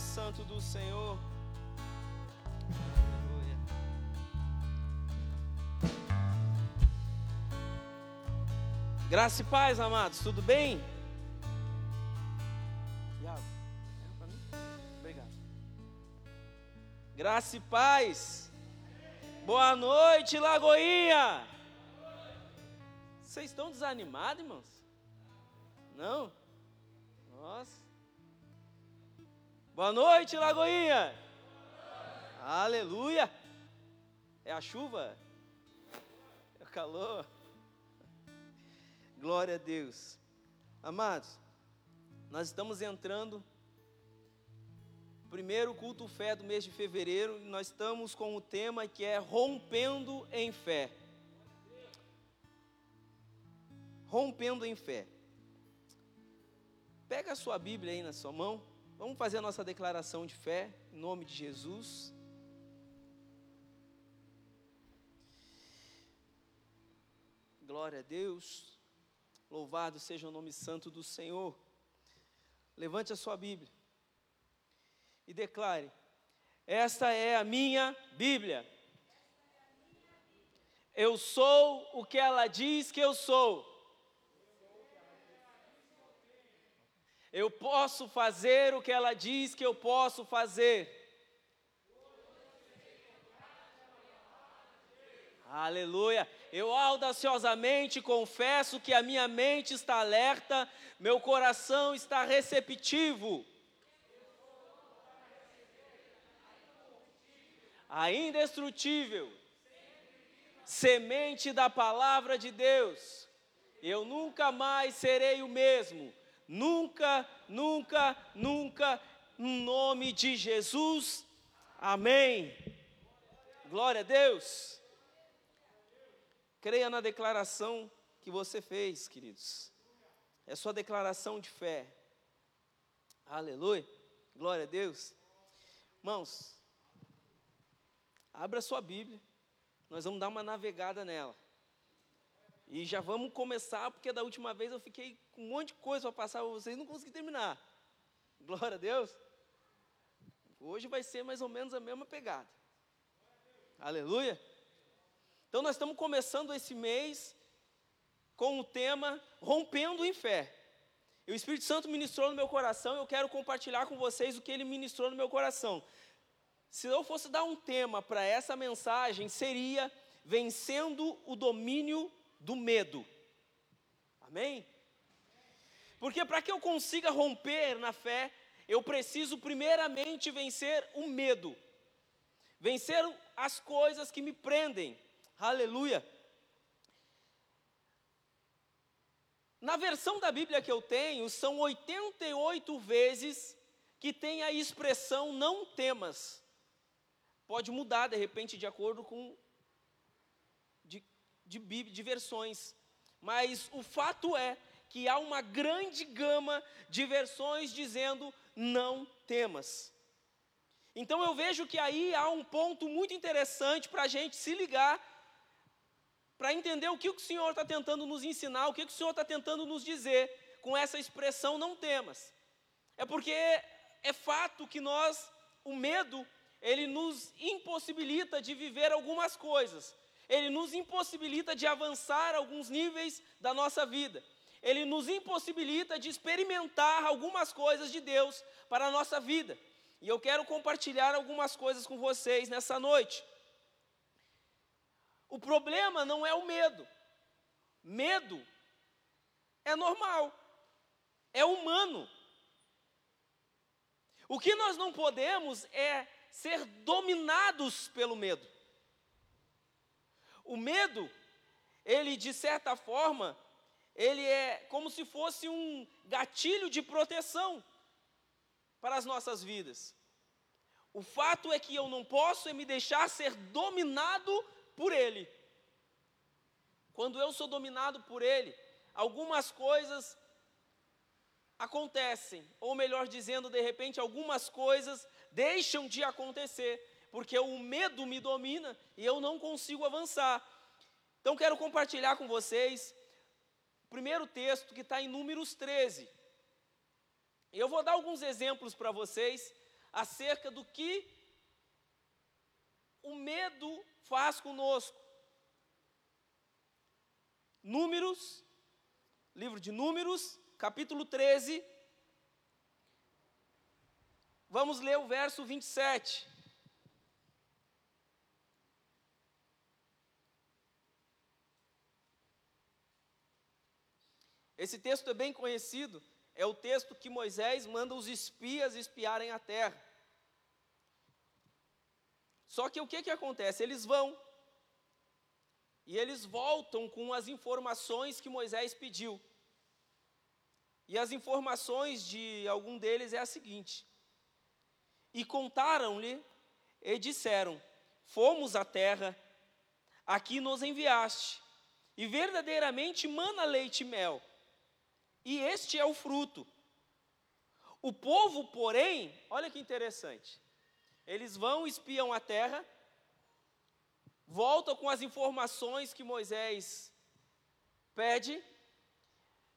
santo do Senhor. Graça e paz, amados, tudo bem? Graça e paz. Boa noite, Lagoinha. Vocês estão desanimados, irmãos? Não? Boa noite, Lagoinha. Aleluia. É a chuva? É o calor? Glória a Deus. Amados, nós estamos entrando primeiro culto fé do mês de fevereiro e nós estamos com o tema que é rompendo em fé. Rompendo em fé. Pega a sua Bíblia aí na sua mão. Vamos fazer a nossa declaração de fé em nome de Jesus. Glória a Deus. Louvado seja o nome santo do Senhor. Levante a sua Bíblia e declare: Esta é a minha Bíblia. Eu sou o que ela diz que eu sou. Eu posso fazer o que ela diz que eu posso fazer. Aleluia. Eu audaciosamente confesso que a minha mente está alerta, meu coração está receptivo. A indestrutível semente da palavra de Deus. Eu nunca mais serei o mesmo. Nunca, nunca, nunca, em nome de Jesus. Amém. Glória a Deus. Creia na declaração que você fez, queridos. É sua declaração de fé. Aleluia. Glória a Deus. Irmãos, abra sua Bíblia. Nós vamos dar uma navegada nela. E já vamos começar, porque da última vez eu fiquei com um monte de coisa para passar para vocês e não consegui terminar. Glória a Deus. Hoje vai ser mais ou menos a mesma pegada. Aleluia. Então nós estamos começando esse mês com o tema Rompendo em Fé. E o Espírito Santo ministrou no meu coração, eu quero compartilhar com vocês o que ele ministrou no meu coração. Se eu fosse dar um tema para essa mensagem, seria vencendo o domínio do medo. Amém? Porque para que eu consiga romper na fé, eu preciso primeiramente vencer o medo. Vencer as coisas que me prendem. Aleluia. Na versão da Bíblia que eu tenho, são 88 vezes que tem a expressão não temas. Pode mudar de repente de acordo com de, de, versões. Mas o fato é que há uma grande gama de versões dizendo não temas. Então eu vejo que aí há um ponto muito interessante para a gente se ligar para entender o que o Senhor está tentando nos ensinar, o que o Senhor está tentando nos dizer com essa expressão não temas. É porque é fato que nós, o medo, ele nos impossibilita de viver algumas coisas, ele nos impossibilita de avançar alguns níveis da nossa vida, ele nos impossibilita de experimentar algumas coisas de Deus para a nossa vida. E eu quero compartilhar algumas coisas com vocês nessa noite. O problema não é o medo. Medo é normal, é humano. O que nós não podemos é ser dominados pelo medo. O medo, ele de certa forma, ele é como se fosse um gatilho de proteção para as nossas vidas. O fato é que eu não posso me deixar ser dominado por Ele. Quando eu sou dominado por Ele, algumas coisas acontecem, ou melhor dizendo, de repente, algumas coisas deixam de acontecer, porque o medo me domina e eu não consigo avançar. Então, quero compartilhar com vocês o primeiro texto que está em Números 13. Eu vou dar alguns exemplos para vocês acerca do que o medo faz conosco. Números, livro de Números, capítulo 13. Vamos ler o verso 27. Esse texto é bem conhecido, é o texto que Moisés manda os espias espiarem a terra. Só que o que, que acontece? Eles vão e eles voltam com as informações que Moisés pediu. E as informações de algum deles é a seguinte: E contaram-lhe e disseram: Fomos à terra, aqui nos enviaste, e verdadeiramente mana leite e mel e este é o fruto. O povo, porém, olha que interessante, eles vão, espiam a terra, voltam com as informações que Moisés pede,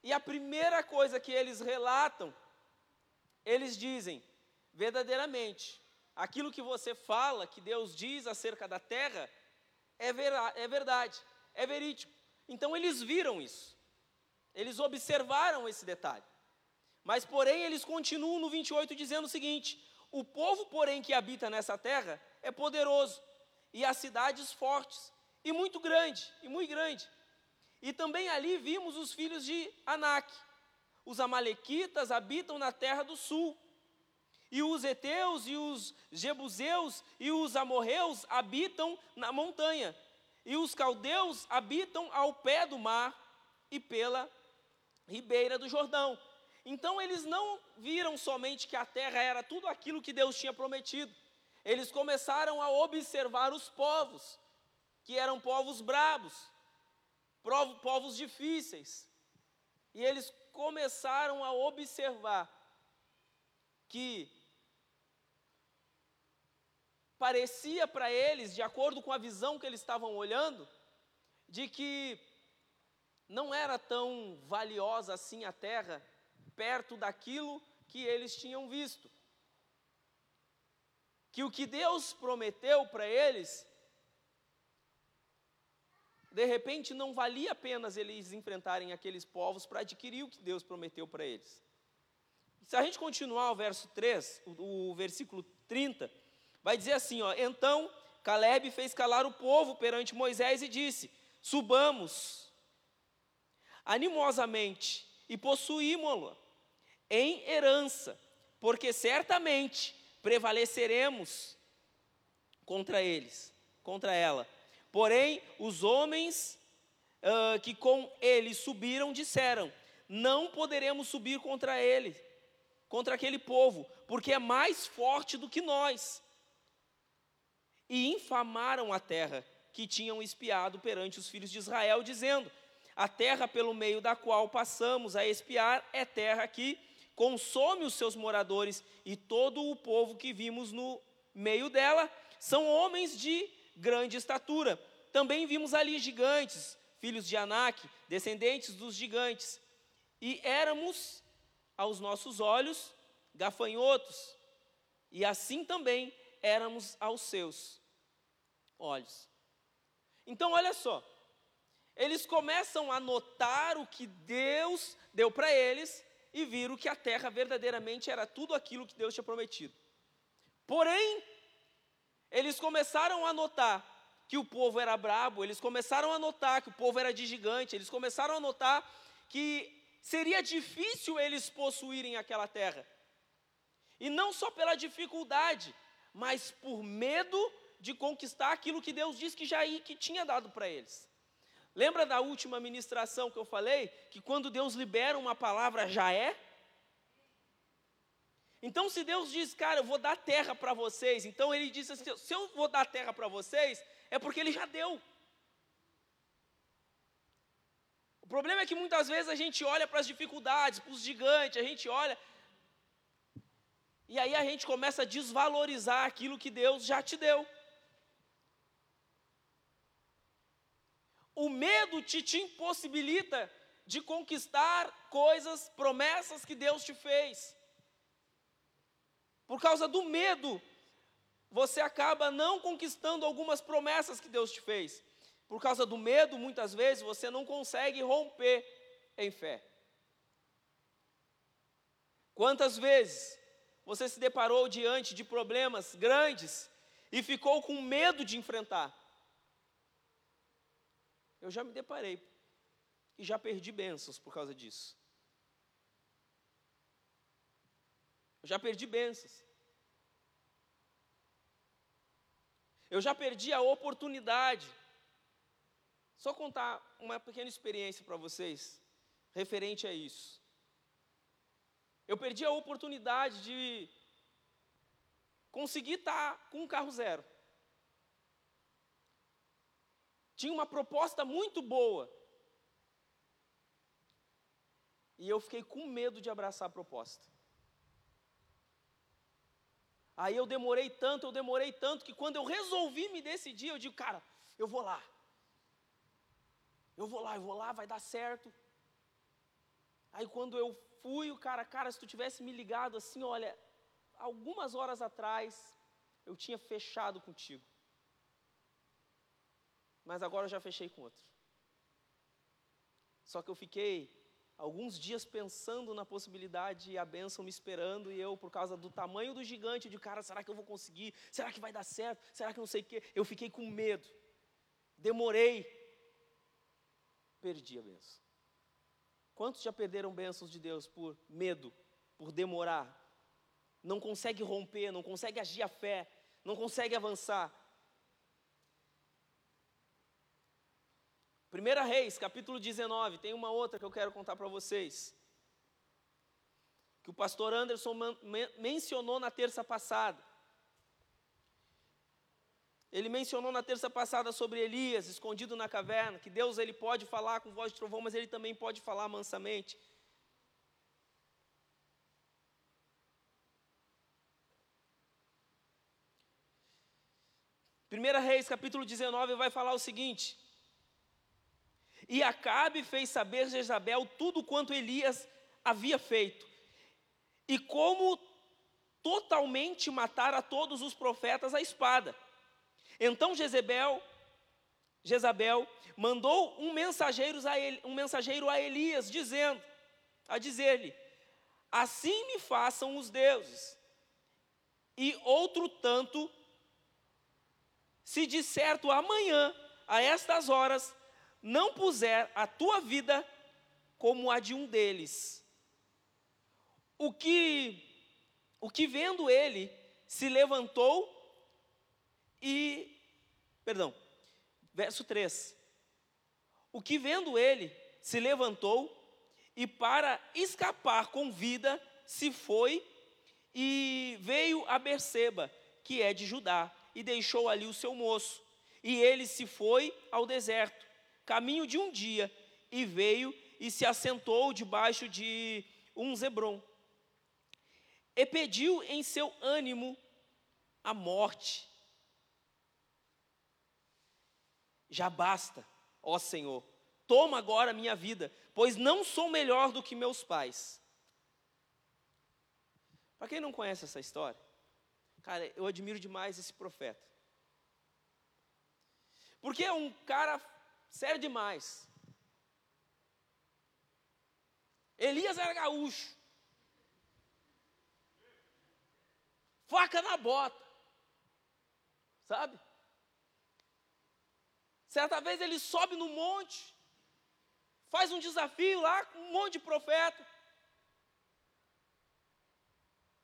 e a primeira coisa que eles relatam, eles dizem, verdadeiramente, aquilo que você fala, que Deus diz acerca da terra, é, é verdade, é verídico. Então eles viram isso. Eles observaram esse detalhe. Mas, porém, eles continuam no 28 dizendo o seguinte: O povo, porém, que habita nessa terra é poderoso, e as cidades fortes, e muito grande, e muito grande. E também ali vimos os filhos de Anak. Os amalequitas habitam na terra do sul. E os heteus e os jebuseus e os amorreus habitam na montanha. E os caldeus habitam ao pé do mar e pela ribeira do Jordão. Então eles não viram somente que a terra era tudo aquilo que Deus tinha prometido. Eles começaram a observar os povos, que eram povos brabos, povos difíceis. E eles começaram a observar que parecia para eles, de acordo com a visão que eles estavam olhando, de que não era tão valiosa assim a terra, perto daquilo que eles tinham visto. Que o que Deus prometeu para eles, de repente não valia apenas eles enfrentarem aqueles povos para adquirir o que Deus prometeu para eles. Se a gente continuar o verso 3, o, o versículo 30, vai dizer assim: ó, Então Caleb fez calar o povo perante Moisés e disse: Subamos animosamente e possuímos-la em herança, porque certamente prevaleceremos contra eles, contra ela. Porém, os homens uh, que com ele subiram disseram: Não poderemos subir contra ele, contra aquele povo, porque é mais forte do que nós. E infamaram a terra que tinham espiado perante os filhos de Israel, dizendo: a terra pelo meio da qual passamos a espiar é terra que consome os seus moradores, e todo o povo que vimos no meio dela são homens de grande estatura. Também vimos ali gigantes, filhos de Anak, descendentes dos gigantes, e éramos, aos nossos olhos, gafanhotos, e assim também éramos aos seus olhos. Então, olha só, eles começam a notar o que Deus deu para eles e viram que a terra verdadeiramente era tudo aquilo que Deus tinha prometido. Porém, eles começaram a notar que o povo era brabo, eles começaram a notar que o povo era de gigante, eles começaram a notar que seria difícil eles possuírem aquela terra. E não só pela dificuldade, mas por medo de conquistar aquilo que Deus disse que já que tinha dado para eles. Lembra da última ministração que eu falei? Que quando Deus libera uma palavra, já é? Então, se Deus diz, cara, eu vou dar terra para vocês, então Ele diz assim: se eu vou dar terra para vocês, é porque Ele já deu. O problema é que muitas vezes a gente olha para as dificuldades, para os gigantes, a gente olha. E aí a gente começa a desvalorizar aquilo que Deus já te deu. O medo te, te impossibilita de conquistar coisas, promessas que Deus te fez. Por causa do medo, você acaba não conquistando algumas promessas que Deus te fez. Por causa do medo, muitas vezes você não consegue romper em fé. Quantas vezes você se deparou diante de problemas grandes e ficou com medo de enfrentar? Eu já me deparei e já perdi bênçãos por causa disso. Eu já perdi bênçãos. Eu já perdi a oportunidade. Só contar uma pequena experiência para vocês, referente a isso. Eu perdi a oportunidade de conseguir estar com um carro zero. Tinha uma proposta muito boa. E eu fiquei com medo de abraçar a proposta. Aí eu demorei tanto, eu demorei tanto, que quando eu resolvi me decidir, eu digo, cara, eu vou lá. Eu vou lá, eu vou lá, vai dar certo. Aí quando eu fui, o cara, cara, se tu tivesse me ligado assim, olha, algumas horas atrás, eu tinha fechado contigo. Mas agora eu já fechei com outro. Só que eu fiquei alguns dias pensando na possibilidade e a bênção me esperando, e eu, por causa do tamanho do gigante, de cara, será que eu vou conseguir? Será que vai dar certo? Será que não sei o quê? Eu fiquei com medo, demorei, perdi a bênção. Quantos já perderam bênçãos de Deus por medo, por demorar? Não consegue romper, não consegue agir a fé, não consegue avançar. 1 Reis, capítulo 19, tem uma outra que eu quero contar para vocês. Que o pastor Anderson mencionou na terça passada. Ele mencionou na terça passada sobre Elias escondido na caverna, que Deus ele pode falar com voz de trovão, mas ele também pode falar mansamente. Primeira Reis, capítulo 19, vai falar o seguinte: e Acabe fez saber Jezabel tudo quanto Elias havia feito, e como totalmente matar a todos os profetas à espada. Então Jezebel, Jezabel mandou um mensageiro a, ele, um mensageiro a Elias, dizendo, a dizer-lhe: Assim me façam os deuses, e outro tanto, se de certo amanhã, a estas horas, não puser a tua vida como a de um deles. O que, o que vendo ele, se levantou e, perdão, verso 3. O que vendo ele, se levantou e para escapar com vida, se foi e veio a Berseba, que é de Judá, e deixou ali o seu moço. E ele se foi ao deserto caminho de um dia, e veio e se assentou debaixo de um zebrom. E pediu em seu ânimo a morte. Já basta, ó Senhor, toma agora a minha vida, pois não sou melhor do que meus pais. Para quem não conhece essa história, cara, eu admiro demais esse profeta. Porque é um cara Sério demais. Elias era gaúcho. Faca na bota. Sabe? Certa vez ele sobe no monte, faz um desafio lá com um monte de profeta.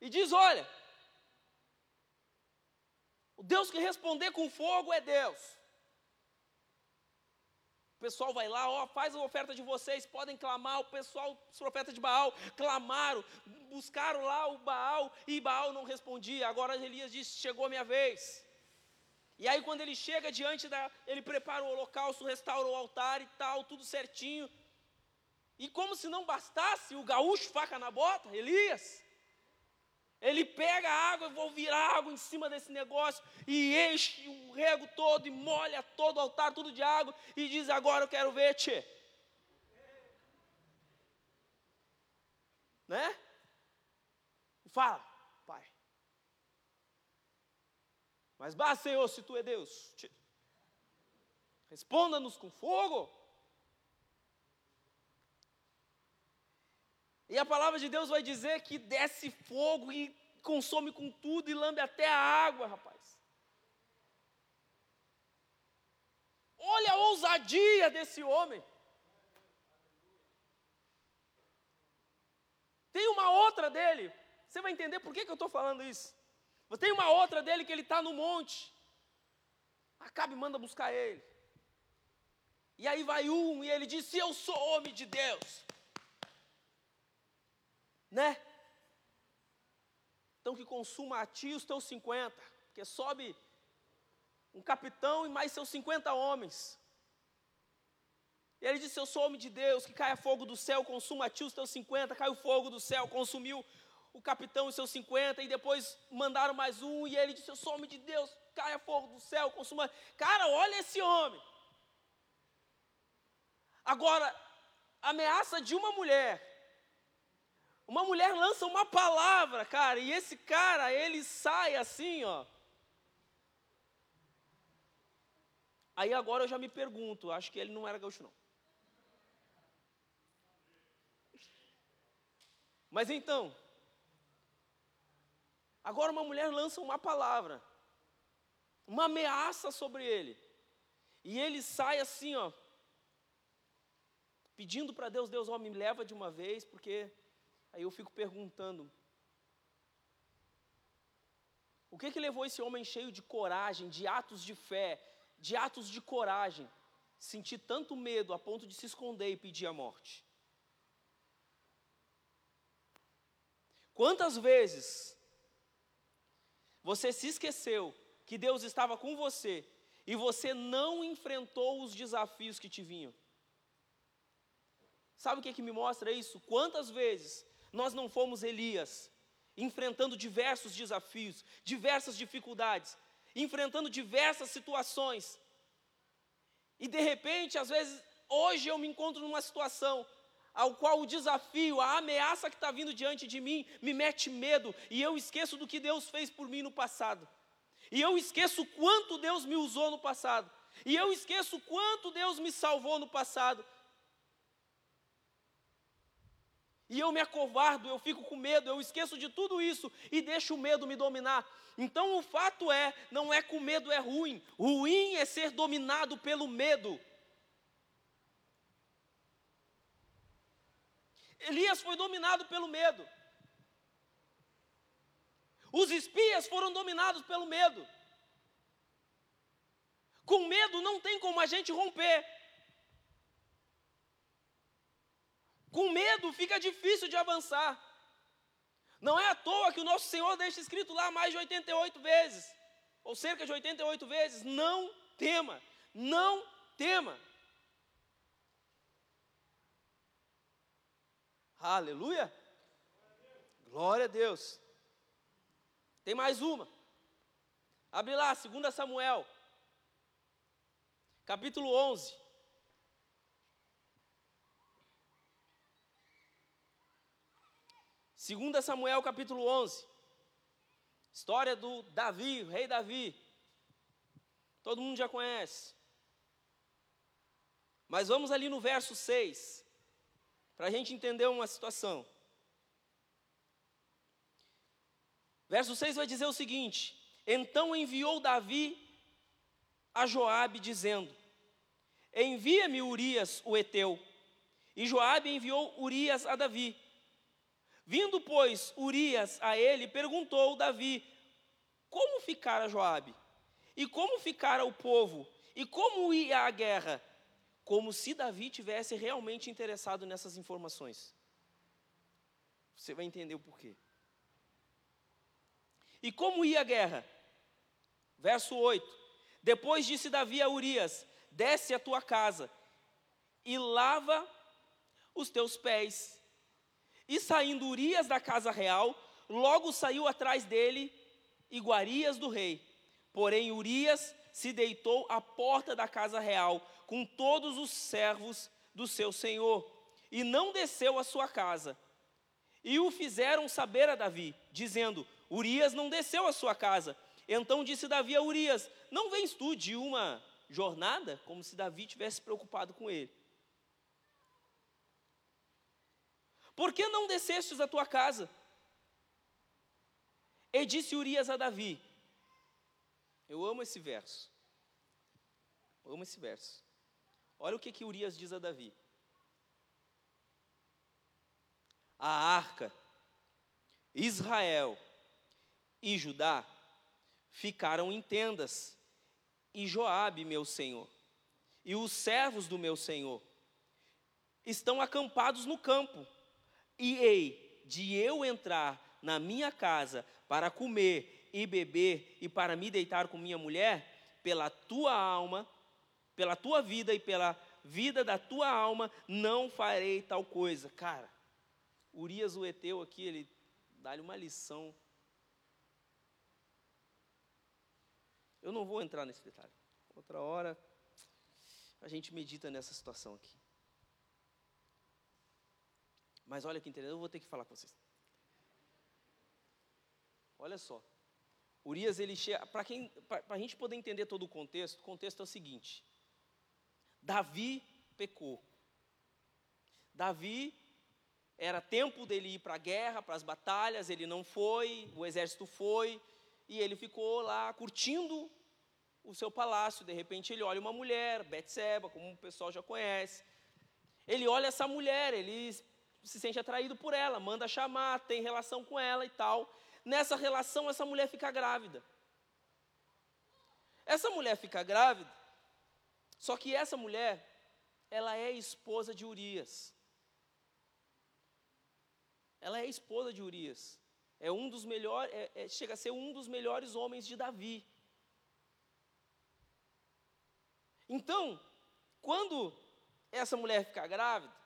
E diz: Olha, o Deus que responder com fogo é Deus. O pessoal vai lá, ó, faz a oferta de vocês, podem clamar. O pessoal, os profetas de Baal, clamaram, buscaram lá o Baal e Baal não respondia. Agora Elias disse: chegou a minha vez. E aí, quando ele chega diante da. Ele prepara o holocausto, restaura o altar e tal, tudo certinho. E como se não bastasse, o gaúcho faca na bota, Elias. Ele pega a água, eu vou virar água em cima desse negócio e enche o rego todo e molha todo o altar, tudo de água e diz: Agora eu quero ver, te. Né? Fala, pai. Mas, bah, Senhor, se tu é Deus, responda-nos com fogo. E a palavra de Deus vai dizer que desce fogo e consome com tudo e lambe até a água, rapaz. Olha a ousadia desse homem. Tem uma outra dele, você vai entender por que, que eu estou falando isso. Tem uma outra dele que ele está no monte. Acabe manda buscar ele. E aí vai um e ele diz: Eu sou homem de Deus. Né? Então que consuma a ti os teus 50, porque sobe um capitão e mais seus 50 homens. E ele disse: Eu sou homem de Deus, que caia fogo do céu, consuma a ti os teus 50, caiu fogo do céu, consumiu o capitão e seus 50, e depois mandaram mais um, e ele disse: Eu sou homem de Deus, caia fogo do céu, consuma. Cara, olha esse homem. Agora, ameaça de uma mulher. Uma mulher lança uma palavra, cara, e esse cara, ele sai assim, ó. Aí agora eu já me pergunto, acho que ele não era gaúcho não. Mas então, agora uma mulher lança uma palavra, uma ameaça sobre ele. E ele sai assim, ó, pedindo para Deus, Deus, ó, me leva de uma vez, porque aí eu fico perguntando, o que que levou esse homem cheio de coragem, de atos de fé, de atos de coragem, sentir tanto medo a ponto de se esconder e pedir a morte. Quantas vezes você se esqueceu que Deus estava com você e você não enfrentou os desafios que te vinham? Sabe o que, que me mostra isso? Quantas vezes nós não fomos Elias, enfrentando diversos desafios, diversas dificuldades, enfrentando diversas situações. E de repente, às vezes, hoje eu me encontro numa situação ao qual o desafio, a ameaça que está vindo diante de mim, me mete medo, e eu esqueço do que Deus fez por mim no passado. E eu esqueço quanto Deus me usou no passado. E eu esqueço quanto Deus me salvou no passado. E eu me acovardo, eu fico com medo, eu esqueço de tudo isso e deixo o medo me dominar. Então o fato é, não é que o medo é ruim, ruim é ser dominado pelo medo. Elias foi dominado pelo medo. Os espias foram dominados pelo medo. Com medo não tem como a gente romper. Com medo fica difícil de avançar. Não é à toa que o nosso Senhor deixa escrito lá mais de 88 vezes, ou cerca de 88 vezes: não tema, não tema. Aleluia! Glória a Deus. Tem mais uma. Abre lá, 2 Samuel, capítulo 11. 2 Samuel capítulo 11. História do Davi, o rei Davi. Todo mundo já conhece. Mas vamos ali no verso 6, para a gente entender uma situação. Verso 6 vai dizer o seguinte: Então enviou Davi a Joabe, dizendo: Envia-me Urias, o Eteu. E Joabe enviou Urias a Davi. Vindo, pois, Urias a ele, perguntou Davi: Como ficara Joabe? E como ficara o povo? E como ia a guerra? Como se Davi tivesse realmente interessado nessas informações. Você vai entender o porquê. E como ia a guerra? Verso 8: Depois disse Davi a Urias: Desce a tua casa e lava os teus pés e saindo Urias da casa real, logo saiu atrás dele iguarias do rei. Porém, Urias se deitou à porta da casa real com todos os servos do seu senhor e não desceu à sua casa. E o fizeram saber a Davi, dizendo: Urias não desceu à sua casa. Então disse Davi a Urias: Não vens tu de uma jornada? Como se Davi tivesse preocupado com ele. Por que não descestes a tua casa? E disse Urias a Davi: Eu amo esse verso. Eu amo esse verso. Olha o que, que Urias diz a Davi. A arca, Israel e Judá ficaram em tendas, e Joabe, meu senhor, e os servos do meu senhor estão acampados no campo. E hei de eu entrar na minha casa para comer e beber e para me deitar com minha mulher, pela tua alma, pela tua vida e pela vida da tua alma, não farei tal coisa. Cara, Urias o Eteu aqui, ele dá-lhe uma lição. Eu não vou entrar nesse detalhe. Outra hora a gente medita nessa situação aqui. Mas olha que interessante, eu vou ter que falar com vocês. Olha só. Urias, ele chega. Para a gente poder entender todo o contexto, o contexto é o seguinte: Davi pecou. Davi era tempo dele ir para a guerra, para as batalhas, ele não foi, o exército foi, e ele ficou lá curtindo o seu palácio. De repente ele olha uma mulher, Betseba, como o pessoal já conhece. Ele olha essa mulher, ele se sente atraído por ela, manda chamar, tem relação com ela e tal. Nessa relação, essa mulher fica grávida. Essa mulher fica grávida, só que essa mulher, ela é esposa de Urias. Ela é esposa de Urias. É um dos melhores, é, é, chega a ser um dos melhores homens de Davi. Então, quando essa mulher fica grávida,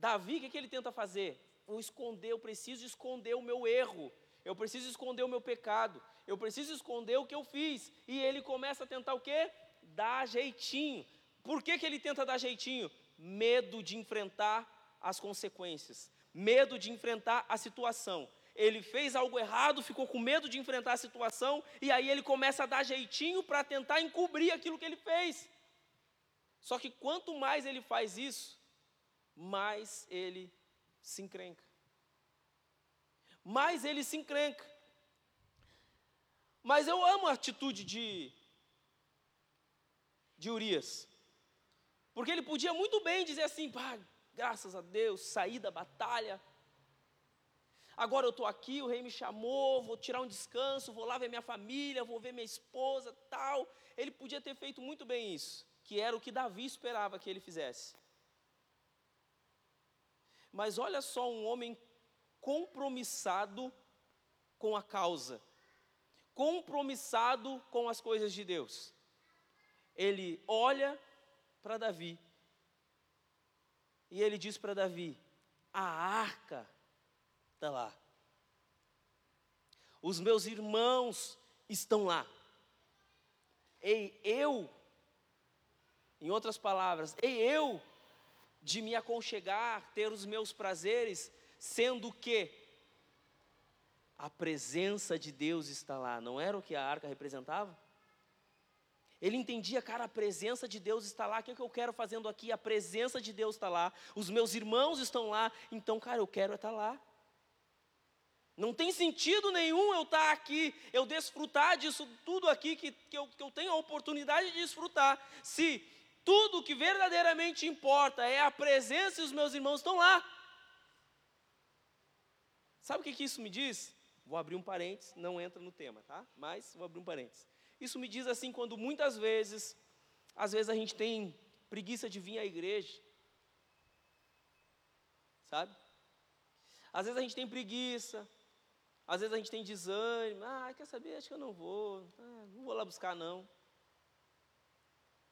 Davi, o que, que ele tenta fazer? Vou esconder, eu preciso esconder o meu erro, eu preciso esconder o meu pecado, eu preciso esconder o que eu fiz. E ele começa a tentar o quê? Dar jeitinho. Por que, que ele tenta dar jeitinho? Medo de enfrentar as consequências, medo de enfrentar a situação. Ele fez algo errado, ficou com medo de enfrentar a situação, e aí ele começa a dar jeitinho para tentar encobrir aquilo que ele fez. Só que quanto mais ele faz isso, mais ele se encrenca. Mais ele se encrenca. Mas eu amo a atitude de, de Urias. Porque ele podia muito bem dizer assim: pá, graças a Deus, saí da batalha. Agora eu estou aqui, o rei me chamou, vou tirar um descanso, vou lá ver minha família, vou ver minha esposa, tal. Ele podia ter feito muito bem isso, que era o que Davi esperava que ele fizesse. Mas olha só um homem compromissado com a causa, compromissado com as coisas de Deus. Ele olha para Davi e ele diz para Davi: a arca está lá, os meus irmãos estão lá. Ei, eu, em outras palavras, ei, eu de me aconchegar, ter os meus prazeres, sendo que a presença de Deus está lá. Não era o que a arca representava? Ele entendia, cara, a presença de Deus está lá. O que, é que eu quero fazendo aqui? A presença de Deus está lá. Os meus irmãos estão lá. Então, cara, eu quero estar lá. Não tem sentido nenhum eu estar aqui, eu desfrutar disso tudo aqui que, que, eu, que eu tenho a oportunidade de desfrutar, se tudo que verdadeiramente importa é a presença e os meus irmãos estão lá. Sabe o que, que isso me diz? Vou abrir um parênteses, não entra no tema, tá? Mas vou abrir um parênteses. Isso me diz assim, quando muitas vezes, às vezes a gente tem preguiça de vir à igreja, sabe? Às vezes a gente tem preguiça, às vezes a gente tem desânimo, ah, quer saber, acho que eu não vou, ah, não vou lá buscar não.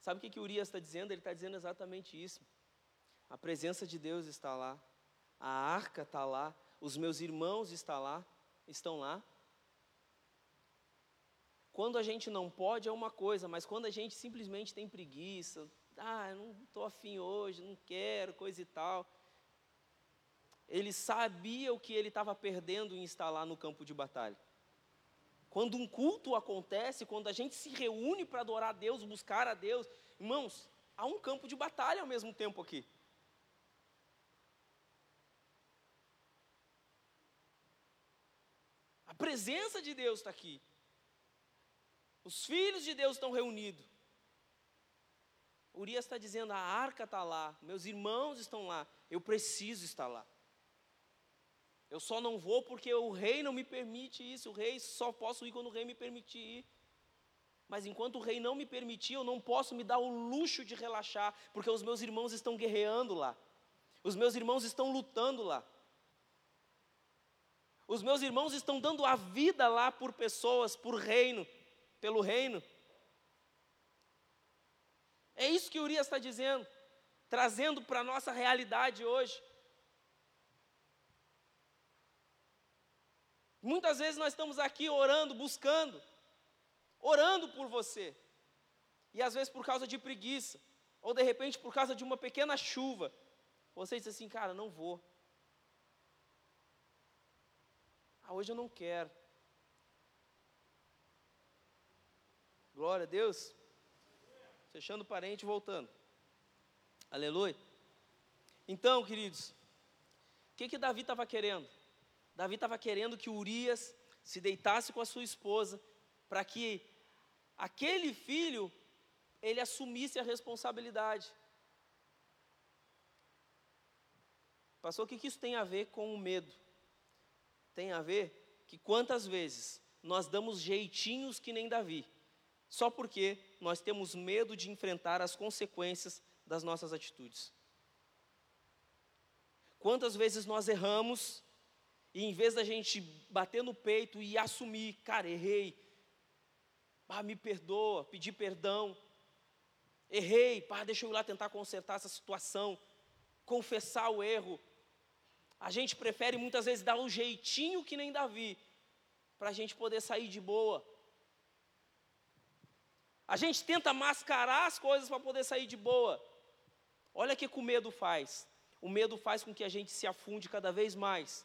Sabe o que, que Urias está dizendo? Ele está dizendo exatamente isso. A presença de Deus está lá, a arca está lá, os meus irmãos estão lá, estão lá. Quando a gente não pode é uma coisa, mas quando a gente simplesmente tem preguiça, ah, não estou afim hoje, não quero, coisa e tal. Ele sabia o que ele estava perdendo em estar lá no campo de batalha. Quando um culto acontece, quando a gente se reúne para adorar a Deus, buscar a Deus, irmãos, há um campo de batalha ao mesmo tempo aqui. A presença de Deus está aqui. Os filhos de Deus estão reunidos. Urias está dizendo: a arca está lá, meus irmãos estão lá, eu preciso estar lá. Eu só não vou porque o rei não me permite isso, o rei só posso ir quando o rei me permitir ir. Mas enquanto o rei não me permitir, eu não posso me dar o luxo de relaxar, porque os meus irmãos estão guerreando lá. Os meus irmãos estão lutando lá. Os meus irmãos estão dando a vida lá por pessoas, por reino, pelo reino. É isso que Urias está dizendo, trazendo para a nossa realidade hoje. Muitas vezes nós estamos aqui orando, buscando, orando por você. E às vezes por causa de preguiça, ou de repente por causa de uma pequena chuva, você diz assim, cara, não vou. Ah, hoje eu não quero. Glória a Deus. Fechando parente e voltando. Aleluia. Então, queridos, o que, que Davi estava querendo? Davi estava querendo que Urias se deitasse com a sua esposa, para que aquele filho ele assumisse a responsabilidade. Pastor, o que, que isso tem a ver com o medo? Tem a ver que quantas vezes nós damos jeitinhos que nem Davi, só porque nós temos medo de enfrentar as consequências das nossas atitudes. Quantas vezes nós erramos e em vez da gente bater no peito e assumir, cara, errei, pá, me perdoa, pedir perdão, errei, pá, deixa eu ir lá tentar consertar essa situação, confessar o erro. A gente prefere muitas vezes dar um jeitinho que nem Davi, para a gente poder sair de boa. A gente tenta mascarar as coisas para poder sair de boa. Olha o que o medo faz. O medo faz com que a gente se afunde cada vez mais.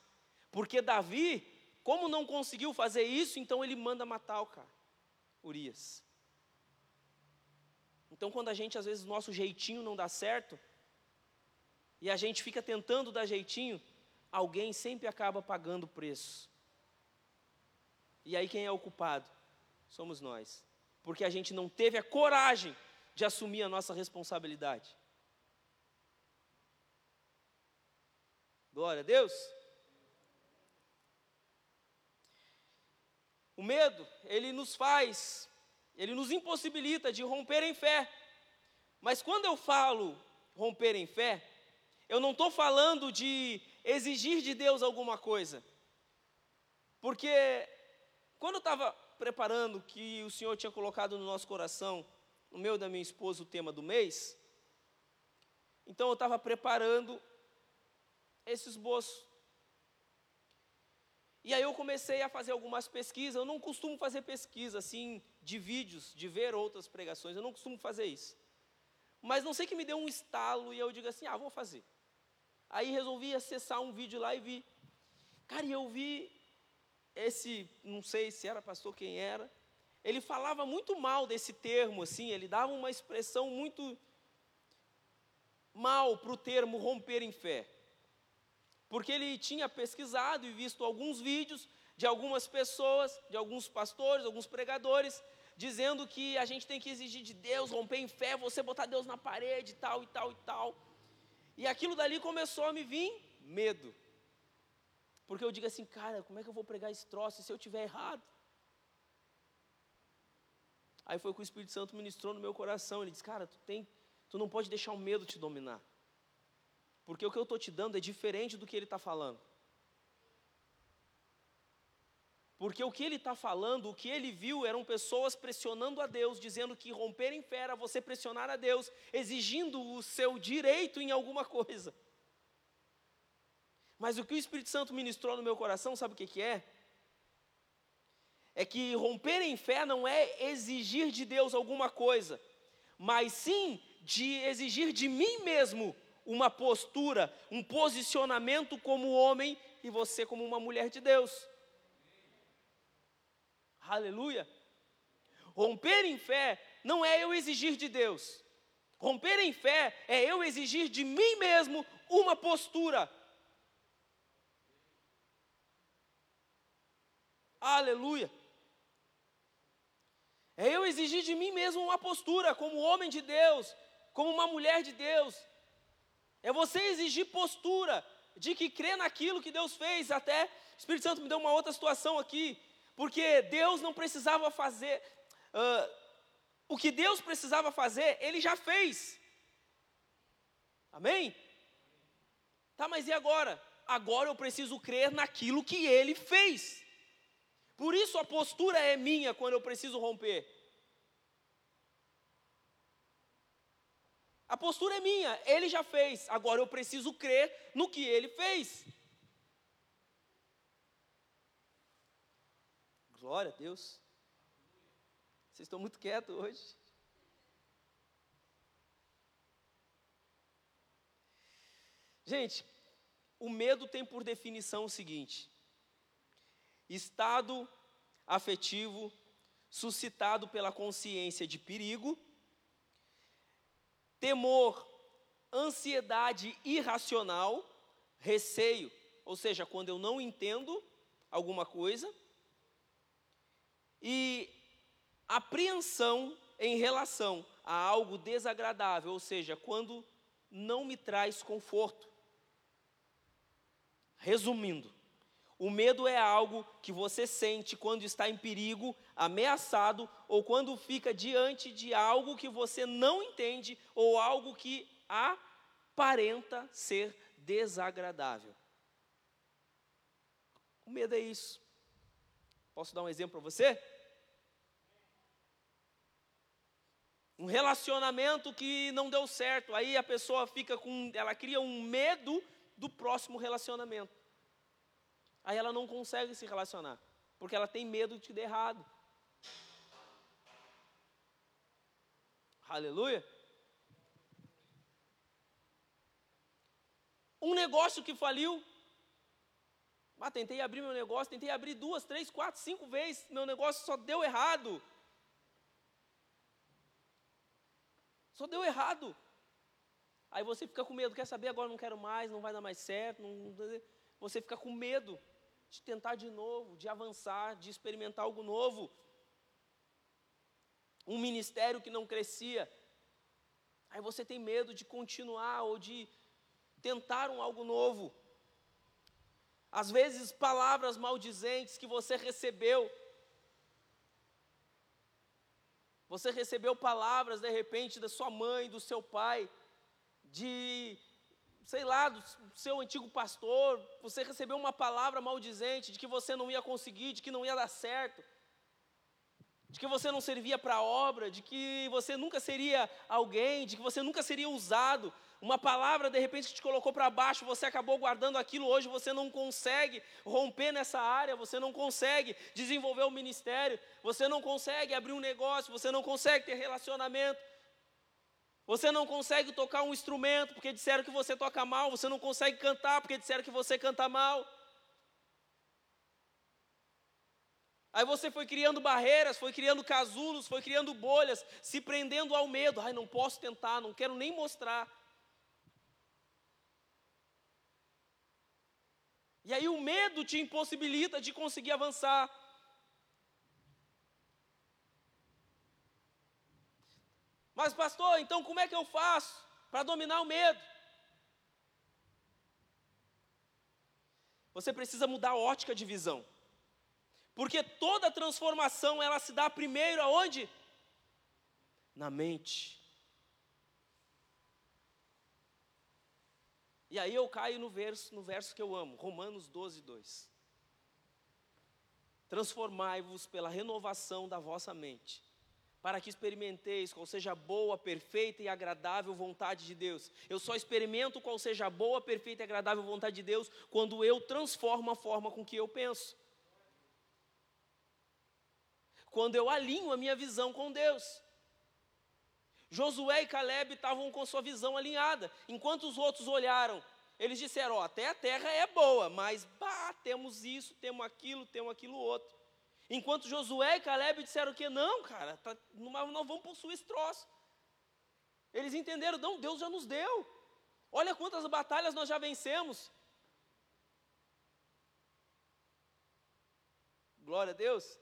Porque Davi, como não conseguiu fazer isso, então ele manda matar o cara, Urias. Então, quando a gente, às vezes, o nosso jeitinho não dá certo, e a gente fica tentando dar jeitinho, alguém sempre acaba pagando o preço. E aí, quem é o culpado? Somos nós porque a gente não teve a coragem de assumir a nossa responsabilidade. Glória a Deus. O medo, ele nos faz, ele nos impossibilita de romper em fé. Mas quando eu falo romper em fé, eu não estou falando de exigir de Deus alguma coisa. Porque quando eu estava preparando que o Senhor tinha colocado no nosso coração, no meu da minha esposa, o tema do mês. Então eu estava preparando esse esboço. E aí eu comecei a fazer algumas pesquisas. Eu não costumo fazer pesquisa assim de vídeos, de ver outras pregações. Eu não costumo fazer isso. Mas não sei que me deu um estalo e eu digo assim: ah, vou fazer. Aí resolvi acessar um vídeo lá e vi. Cara, e eu vi esse, não sei se era pastor quem era, ele falava muito mal desse termo, assim, ele dava uma expressão muito mal para o termo romper em fé. Porque ele tinha pesquisado e visto alguns vídeos de algumas pessoas, de alguns pastores, alguns pregadores, dizendo que a gente tem que exigir de Deus, romper em fé, você botar Deus na parede, tal e tal e tal. E aquilo dali começou a me vir medo. Porque eu digo assim, cara, como é que eu vou pregar esse troço se eu tiver errado? Aí foi que o Espírito Santo ministrou no meu coração. Ele disse, cara, tu, tem, tu não pode deixar o medo te dominar. Porque o que eu estou te dando é diferente do que ele está falando. Porque o que ele está falando, o que ele viu, eram pessoas pressionando a Deus, dizendo que romper em fé era você pressionar a Deus, exigindo o seu direito em alguma coisa. Mas o que o Espírito Santo ministrou no meu coração, sabe o que, que é? É que romper em fé não é exigir de Deus alguma coisa, mas sim de exigir de mim mesmo uma postura, um posicionamento como homem e você como uma mulher de Deus. Aleluia. Romper em fé não é eu exigir de Deus. Romper em fé é eu exigir de mim mesmo uma postura. Aleluia. É eu exigir de mim mesmo uma postura como homem de Deus, como uma mulher de Deus. É você exigir postura de que crê naquilo que Deus fez. Até o Espírito Santo me deu uma outra situação aqui, porque Deus não precisava fazer. Uh, o que Deus precisava fazer, Ele já fez. Amém? Tá, mas e agora? Agora eu preciso crer naquilo que Ele fez. Por isso a postura é minha quando eu preciso romper. A postura é minha, ele já fez, agora eu preciso crer no que ele fez. Glória a Deus. Vocês estão muito quietos hoje. Gente, o medo tem por definição o seguinte: estado afetivo suscitado pela consciência de perigo, temor, ansiedade irracional, receio, ou seja, quando eu não entendo alguma coisa, e apreensão em relação a algo desagradável, ou seja, quando não me traz conforto. Resumindo, o medo é algo que você sente quando está em perigo, ameaçado ou quando fica diante de algo que você não entende ou algo que aparenta ser desagradável. O medo é isso. Posso dar um exemplo para você? Um relacionamento que não deu certo, aí a pessoa fica com, ela cria um medo do próximo relacionamento. Aí ela não consegue se relacionar, porque ela tem medo de te dar errado. Aleluia. Um negócio que faliu. Ah, tentei abrir meu negócio, tentei abrir duas, três, quatro, cinco vezes, meu negócio só deu errado. Só deu errado. Aí você fica com medo, quer saber? Agora não quero mais, não vai dar mais certo. Não, você fica com medo de tentar de novo, de avançar, de experimentar algo novo. Um ministério que não crescia. Aí você tem medo de continuar ou de tentar um algo novo. Às vezes, palavras maldizentes que você recebeu. Você recebeu palavras, de repente, da sua mãe, do seu pai, de sei lá, do seu antigo pastor, você recebeu uma palavra maldizente de que você não ia conseguir, de que não ia dar certo, de que você não servia para a obra, de que você nunca seria alguém, de que você nunca seria usado. Uma palavra de repente que te colocou para baixo, você acabou guardando aquilo, hoje você não consegue romper nessa área, você não consegue desenvolver o ministério, você não consegue abrir um negócio, você não consegue ter relacionamento. Você não consegue tocar um instrumento porque disseram que você toca mal, você não consegue cantar porque disseram que você canta mal. Aí você foi criando barreiras, foi criando casulos, foi criando bolhas, se prendendo ao medo. Ai, não posso tentar, não quero nem mostrar. E aí o medo te impossibilita de conseguir avançar. Mas, pastor, então como é que eu faço para dominar o medo? Você precisa mudar a ótica de visão. Porque toda transformação ela se dá primeiro aonde? Na mente. E aí eu caio no verso, no verso que eu amo, Romanos 12, 2. Transformai-vos pela renovação da vossa mente para que experimenteis qual seja a boa, perfeita e agradável vontade de Deus. Eu só experimento qual seja a boa, perfeita e agradável vontade de Deus quando eu transformo a forma com que eu penso. Quando eu alinho a minha visão com Deus. Josué e Caleb estavam com sua visão alinhada, enquanto os outros olharam, eles disseram: Ó, até a terra é boa, mas bah, temos isso, temos aquilo, temos aquilo outro. Enquanto Josué e Caleb disseram que não, cara, tá, nós vamos possuir esse troço. Eles entenderam, não, Deus já nos deu. Olha quantas batalhas nós já vencemos. Glória a Deus.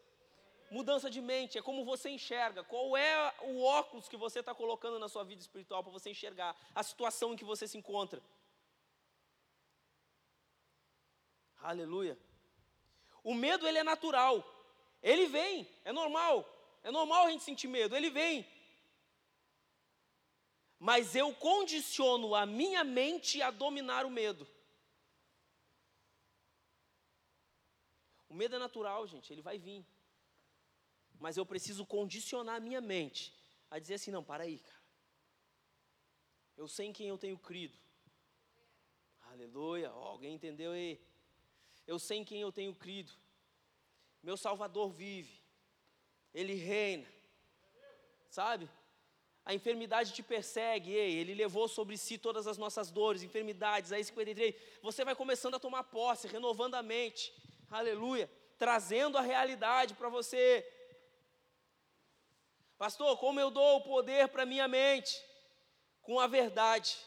Mudança de mente, é como você enxerga. Qual é o óculos que você está colocando na sua vida espiritual para você enxergar a situação em que você se encontra? Aleluia. O medo ele é natural. Ele vem, é normal. É normal a gente sentir medo, ele vem. Mas eu condiciono a minha mente a dominar o medo. O medo é natural, gente, ele vai vir. Mas eu preciso condicionar a minha mente a dizer assim: não, para aí, cara. Eu sei em quem eu tenho crido. Aleluia. Oh, alguém entendeu aí? Eu sei em quem eu tenho crido. Meu Salvador vive. Ele reina. Sabe? A enfermidade te persegue, ei, ele levou sobre si todas as nossas dores, enfermidades, aí 53. Você vai começando a tomar posse, renovando a mente. Aleluia. Trazendo a realidade para você. Pastor, como eu dou o poder para minha mente? Com a verdade.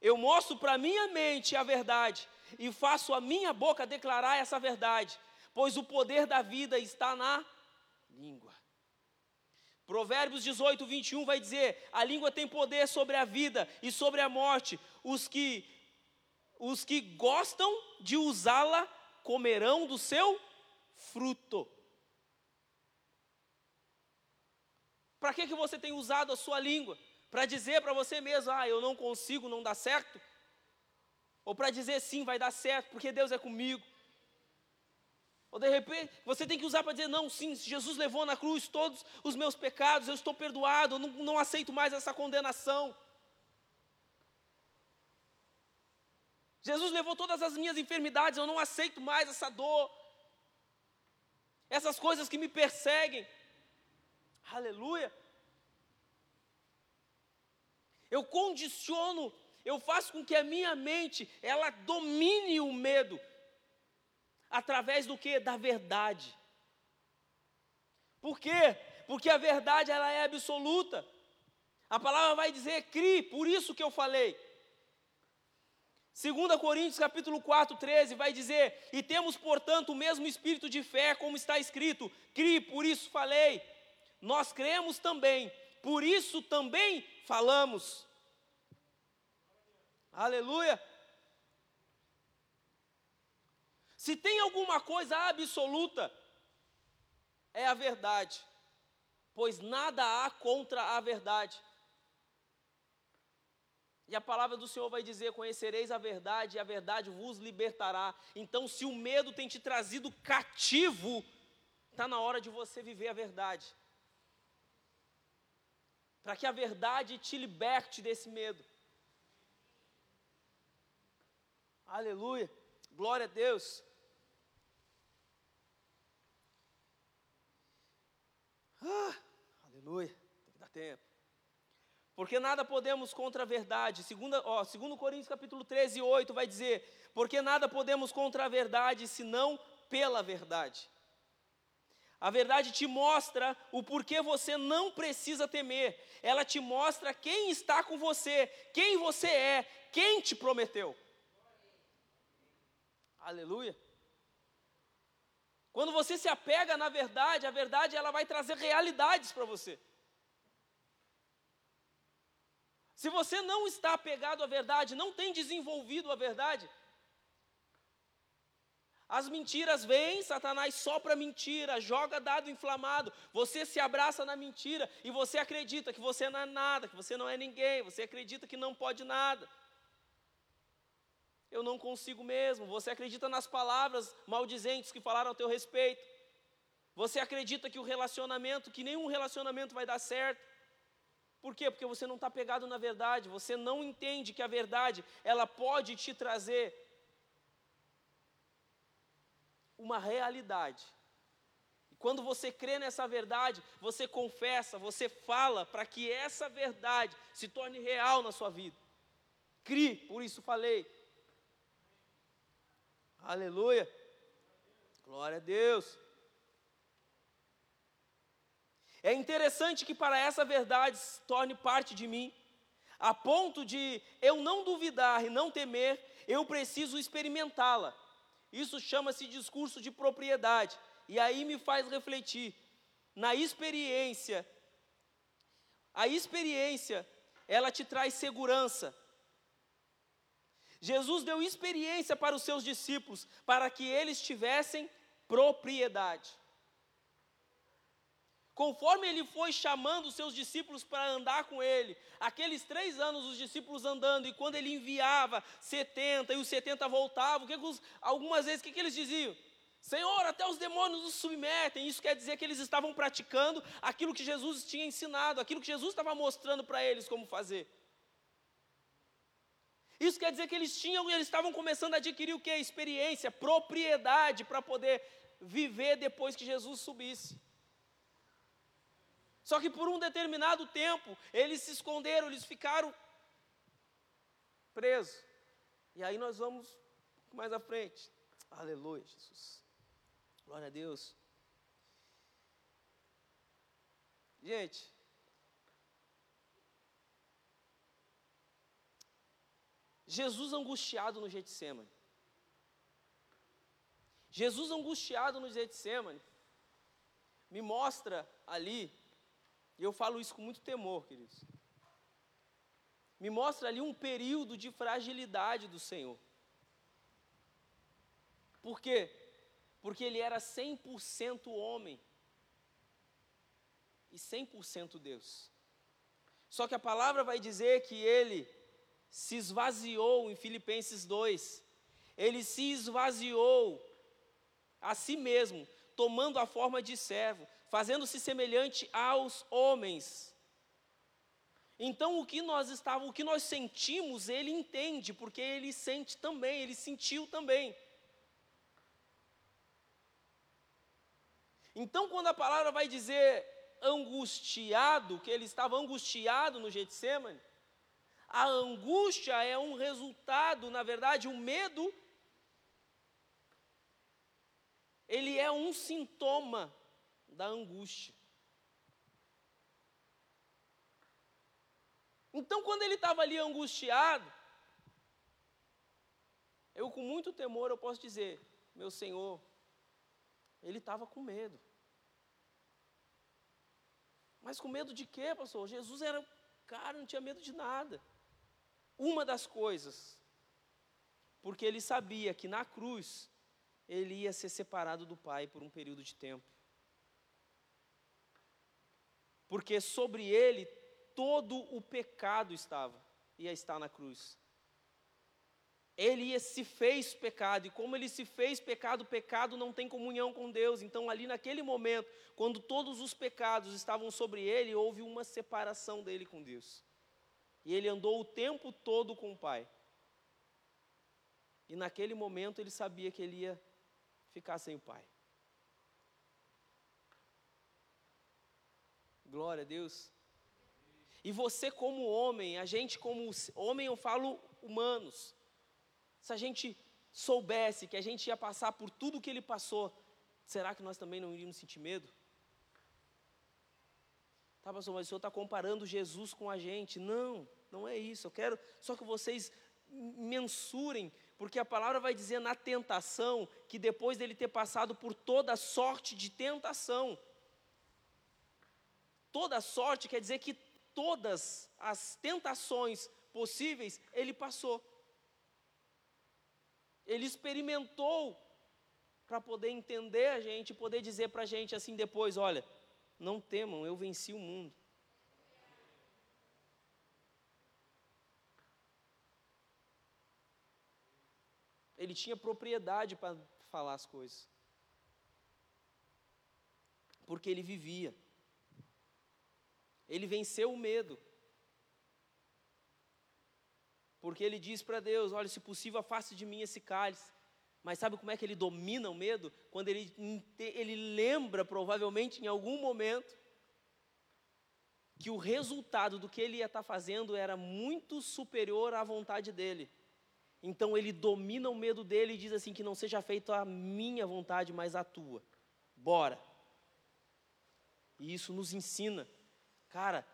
Eu mostro para minha mente a verdade e faço a minha boca declarar essa verdade, pois o poder da vida está na língua. Provérbios 18, 21 vai dizer: a língua tem poder sobre a vida e sobre a morte. Os que, os que gostam de usá-la comerão do seu fruto. Para que, que você tem usado a sua língua? Para dizer para você mesmo, ah, eu não consigo, não dá certo? Ou para dizer sim, vai dar certo, porque Deus é comigo? Ou de repente, você tem que usar para dizer, não, sim, Jesus levou na cruz todos os meus pecados, eu estou perdoado, eu não, não aceito mais essa condenação. Jesus levou todas as minhas enfermidades, eu não aceito mais essa dor, essas coisas que me perseguem. Aleluia. Eu condiciono, eu faço com que a minha mente, ela domine o medo. Através do que? Da verdade. Por quê? Porque a verdade ela é absoluta. A palavra vai dizer, crie, por isso que eu falei. 2 Coríntios capítulo 4, 13 vai dizer: E temos, portanto, o mesmo espírito de fé, como está escrito: Crie, por isso falei nós cremos também, por isso também falamos. Aleluia. Se tem alguma coisa absoluta, é a verdade, pois nada há contra a verdade. E a palavra do Senhor vai dizer: Conhecereis a verdade, e a verdade vos libertará. Então, se o medo tem te trazido cativo, está na hora de você viver a verdade para que a verdade te liberte desse medo. Aleluia, glória a Deus. Ah, aleluia, tem que dar tempo. Porque nada podemos contra a verdade. Segunda, ó, segundo Coríntios capítulo 13, 8 vai dizer, porque nada podemos contra a verdade, senão pela verdade. A verdade te mostra o porquê você não precisa temer. Ela te mostra quem está com você, quem você é, quem te prometeu. Aleluia. Quando você se apega na verdade, a verdade ela vai trazer realidades para você. Se você não está apegado à verdade, não tem desenvolvido a verdade, as mentiras vêm, Satanás sopra mentira, joga dado inflamado. Você se abraça na mentira e você acredita que você não é nada, que você não é ninguém, você acredita que não pode nada. Eu não consigo mesmo. Você acredita nas palavras maldizentes que falaram ao teu respeito. Você acredita que o relacionamento, que nenhum relacionamento vai dar certo. Por quê? Porque você não está pegado na verdade, você não entende que a verdade, ela pode te trazer uma realidade. E quando você crê nessa verdade, você confessa, você fala para que essa verdade se torne real na sua vida. Crie, por isso falei. Aleluia. Glória a Deus. É interessante que para essa verdade se torne parte de mim, a ponto de eu não duvidar e não temer, eu preciso experimentá-la. Isso chama-se discurso de propriedade. E aí me faz refletir na experiência. A experiência, ela te traz segurança. Jesus deu experiência para os seus discípulos, para que eles tivessem propriedade. Conforme ele foi chamando os seus discípulos para andar com ele, aqueles três anos os discípulos andando, e quando ele enviava 70 e os 70 voltavam, que algumas vezes o que, que eles diziam? Senhor, até os demônios nos submetem. Isso quer dizer que eles estavam praticando aquilo que Jesus tinha ensinado, aquilo que Jesus estava mostrando para eles como fazer. Isso quer dizer que eles tinham, eles estavam começando a adquirir o que? Experiência, propriedade para poder viver depois que Jesus subisse. Só que por um determinado tempo, eles se esconderam, eles ficaram presos. E aí nós vamos mais à frente. Aleluia, Jesus. Glória a Deus. Gente, Jesus angustiado no Getsemane. Jesus angustiado no Getsemane me mostra ali e eu falo isso com muito temor, queridos. Me mostra ali um período de fragilidade do Senhor. Por quê? Porque ele era 100% homem e 100% Deus. Só que a palavra vai dizer que ele se esvaziou em Filipenses 2. Ele se esvaziou a si mesmo, tomando a forma de servo, fazendo-se semelhante aos homens. Então o que nós estávamos, o que nós sentimos, ele entende, porque ele sente também, ele sentiu também. Então quando a palavra vai dizer angustiado, que ele estava angustiado no Getsemane, a angústia é um resultado, na verdade, o medo ele é um sintoma da angústia. Então, quando ele estava ali angustiado, eu com muito temor eu posso dizer, meu Senhor, ele estava com medo. Mas com medo de quê, pastor? Jesus era cara, não tinha medo de nada. Uma das coisas, porque ele sabia que na cruz ele ia ser separado do Pai por um período de tempo porque sobre ele todo o pecado estava, ia estar na cruz. Ele ia, se fez pecado, e como ele se fez pecado, o pecado não tem comunhão com Deus. Então, ali naquele momento, quando todos os pecados estavam sobre ele, houve uma separação dele com Deus. E ele andou o tempo todo com o Pai. E naquele momento ele sabia que ele ia ficar sem o Pai. Glória a Deus. E você, como homem, a gente, como homem, eu falo humanos. Se a gente soubesse que a gente ia passar por tudo que ele passou, será que nós também não iríamos sentir medo? Tá, pastor, mas o senhor está comparando Jesus com a gente. Não, não é isso. Eu quero só que vocês mensurem, porque a palavra vai dizer na tentação que depois dele ter passado por toda sorte de tentação, toda sorte quer dizer que todas as tentações possíveis ele passou. Ele experimentou para poder entender a gente, poder dizer para a gente assim depois: olha, não temam, eu venci o mundo. Ele tinha propriedade para falar as coisas, porque ele vivia. Ele venceu o medo. Porque ele diz para Deus: Olha, se possível, afaste de mim esse cálice. Mas sabe como é que ele domina o medo? Quando ele, ele lembra, provavelmente, em algum momento, que o resultado do que ele ia estar tá fazendo era muito superior à vontade dele. Então ele domina o medo dele e diz assim: que não seja feita a minha vontade, mas a tua. Bora. E isso nos ensina. Cara,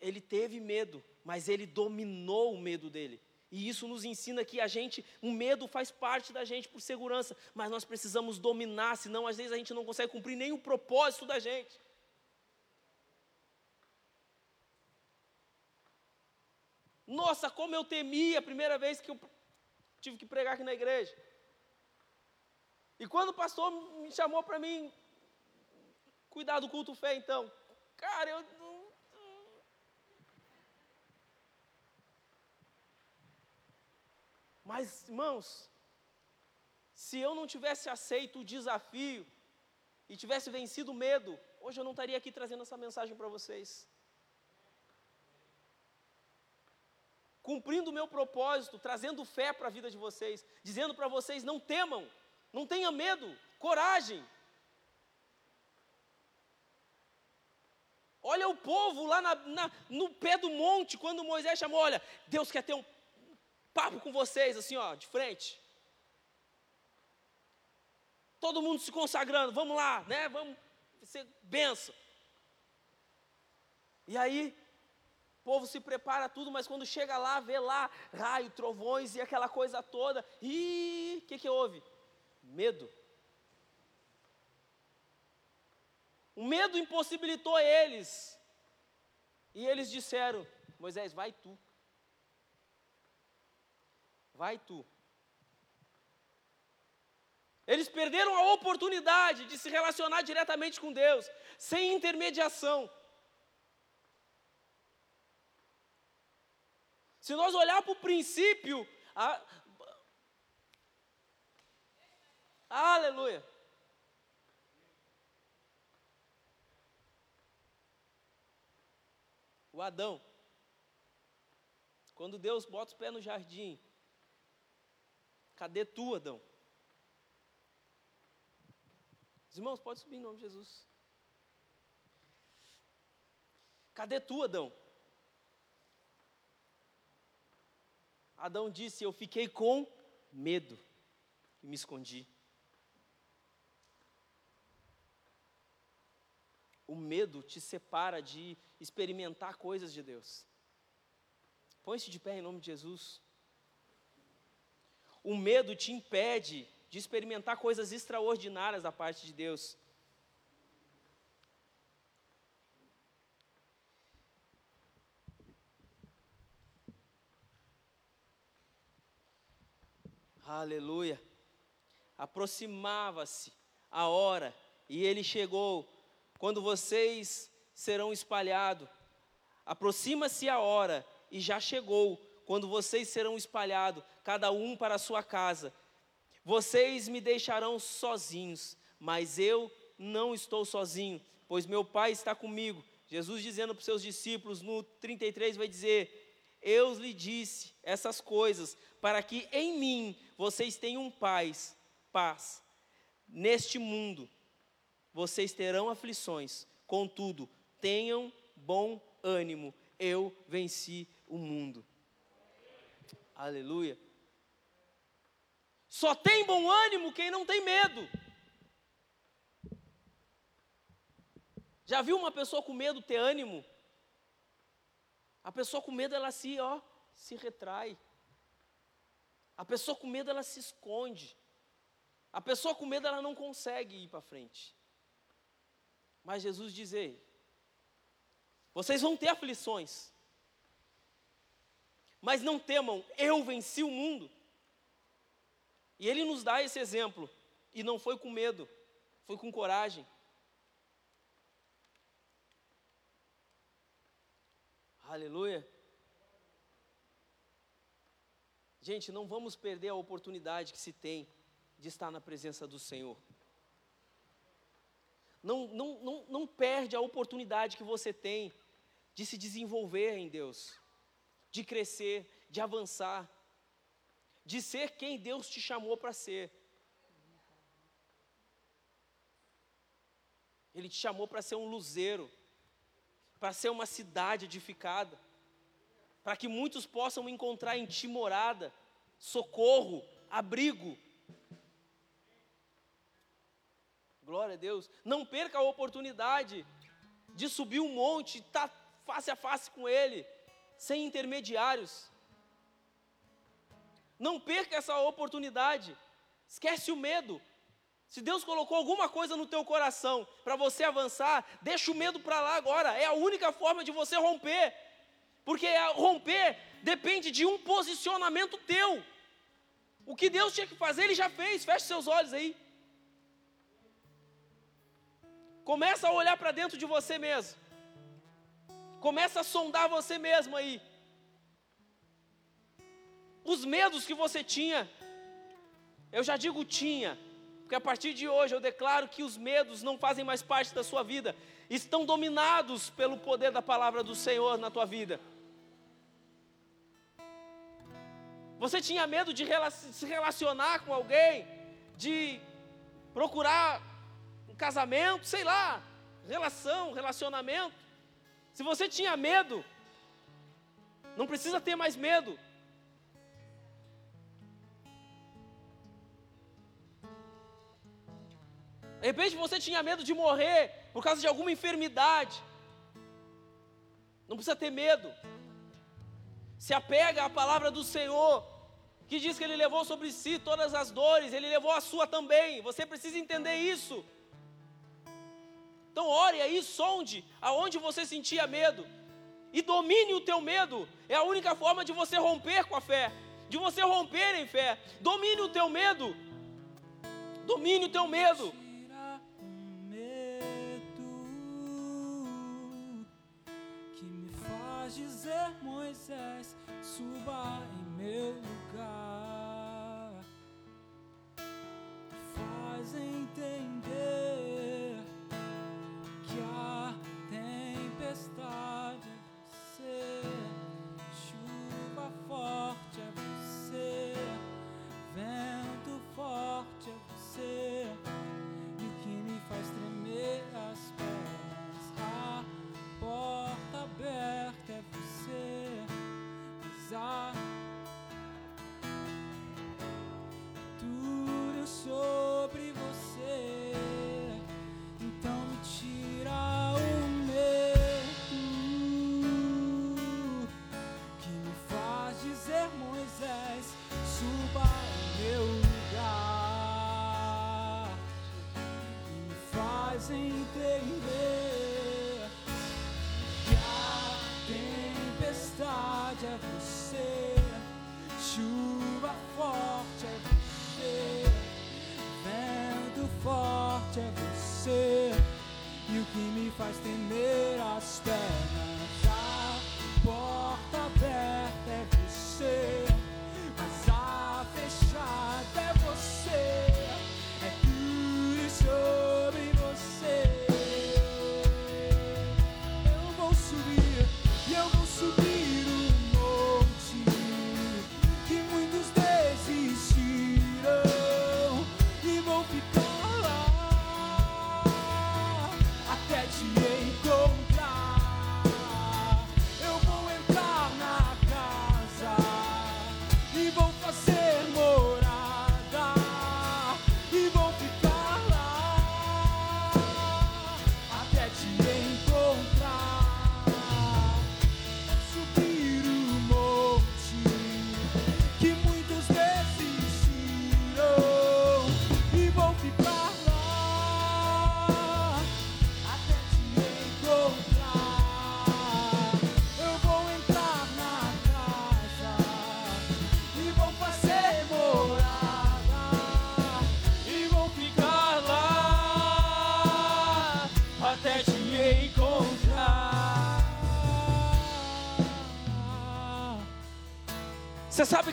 ele teve medo, mas ele dominou o medo dele. E isso nos ensina que a gente, o medo faz parte da gente por segurança, mas nós precisamos dominar, senão às vezes a gente não consegue cumprir nem o propósito da gente. Nossa, como eu temia a primeira vez que eu tive que pregar aqui na igreja. E quando o pastor me chamou para mim cuidar do culto fé, então, cara, eu Mas, irmãos, se eu não tivesse aceito o desafio e tivesse vencido o medo, hoje eu não estaria aqui trazendo essa mensagem para vocês. Cumprindo o meu propósito, trazendo fé para a vida de vocês, dizendo para vocês: não temam, não tenham medo, coragem. Olha o povo lá na, na, no pé do monte, quando Moisés chamou: olha, Deus quer ter um papo com vocês, assim, ó, de frente. Todo mundo se consagrando, vamos lá, né? Vamos ser benção. E aí, o povo se prepara tudo, mas quando chega lá, vê lá raio, trovões e aquela coisa toda. E o que, que houve? Medo. O medo impossibilitou eles. E eles disseram: Moisés, vai tu vai tu. Eles perderam a oportunidade de se relacionar diretamente com Deus, sem intermediação. Se nós olhar para o princípio, a... aleluia. O Adão, quando Deus bota os pés no jardim, Cadê tu, Adão? Os irmãos, pode subir em nome de Jesus. Cadê tu, Adão? Adão disse: Eu fiquei com medo e me escondi. O medo te separa de experimentar coisas de Deus. Põe-se de pé em nome de Jesus. O medo te impede de experimentar coisas extraordinárias da parte de Deus. Aleluia. Aproximava-se a hora e ele chegou. Quando vocês serão espalhados, aproxima-se a hora e já chegou quando vocês serão espalhados, cada um para a sua casa. Vocês me deixarão sozinhos, mas eu não estou sozinho, pois meu Pai está comigo. Jesus dizendo para os seus discípulos, no 33, vai dizer: Eu lhe disse essas coisas, para que em mim vocês tenham paz, paz. Neste mundo vocês terão aflições, contudo, tenham bom ânimo, eu venci o mundo. Aleluia. Só tem bom ânimo quem não tem medo. Já viu uma pessoa com medo ter ânimo? A pessoa com medo ela se, ó, se retrai. A pessoa com medo ela se esconde. A pessoa com medo ela não consegue ir para frente. Mas Jesus diz: Ei, vocês vão ter aflições. Mas não temam, eu venci o mundo. E ele nos dá esse exemplo. E não foi com medo, foi com coragem. Aleluia. Gente, não vamos perder a oportunidade que se tem de estar na presença do Senhor. Não, não, não, não perde a oportunidade que você tem de se desenvolver em Deus de crescer, de avançar, de ser quem Deus te chamou para ser. Ele te chamou para ser um luzeiro, para ser uma cidade edificada, para que muitos possam encontrar em ti morada, socorro, abrigo. Glória a Deus. Não perca a oportunidade de subir um monte, estar tá face a face com Ele, sem intermediários. Não perca essa oportunidade. Esquece o medo. Se Deus colocou alguma coisa no teu coração para você avançar, deixa o medo para lá agora. É a única forma de você romper. Porque romper depende de um posicionamento teu. O que Deus tinha que fazer, Ele já fez. Feche seus olhos aí. Começa a olhar para dentro de você mesmo. Começa a sondar você mesmo aí. Os medos que você tinha, eu já digo tinha, porque a partir de hoje eu declaro que os medos não fazem mais parte da sua vida, estão dominados pelo poder da palavra do Senhor na tua vida. Você tinha medo de se relacionar com alguém, de procurar um casamento, sei lá, relação, relacionamento. Se você tinha medo, não precisa ter mais medo. De repente você tinha medo de morrer por causa de alguma enfermidade. Não precisa ter medo. Se apega à palavra do Senhor que diz que ele levou sobre si todas as dores, ele levou a sua também. Você precisa entender isso. Então ore aí, sonde aonde você sentia medo e domine o teu medo. É a única forma de você romper com a fé, de você romper em fé. Domine o teu medo. Domine o teu medo. dizer Moisés, suba em meu lugar. Faz entender entender que a tempestade é você, chuva forte é você, vento forte é você, e o que me faz temer as pernas,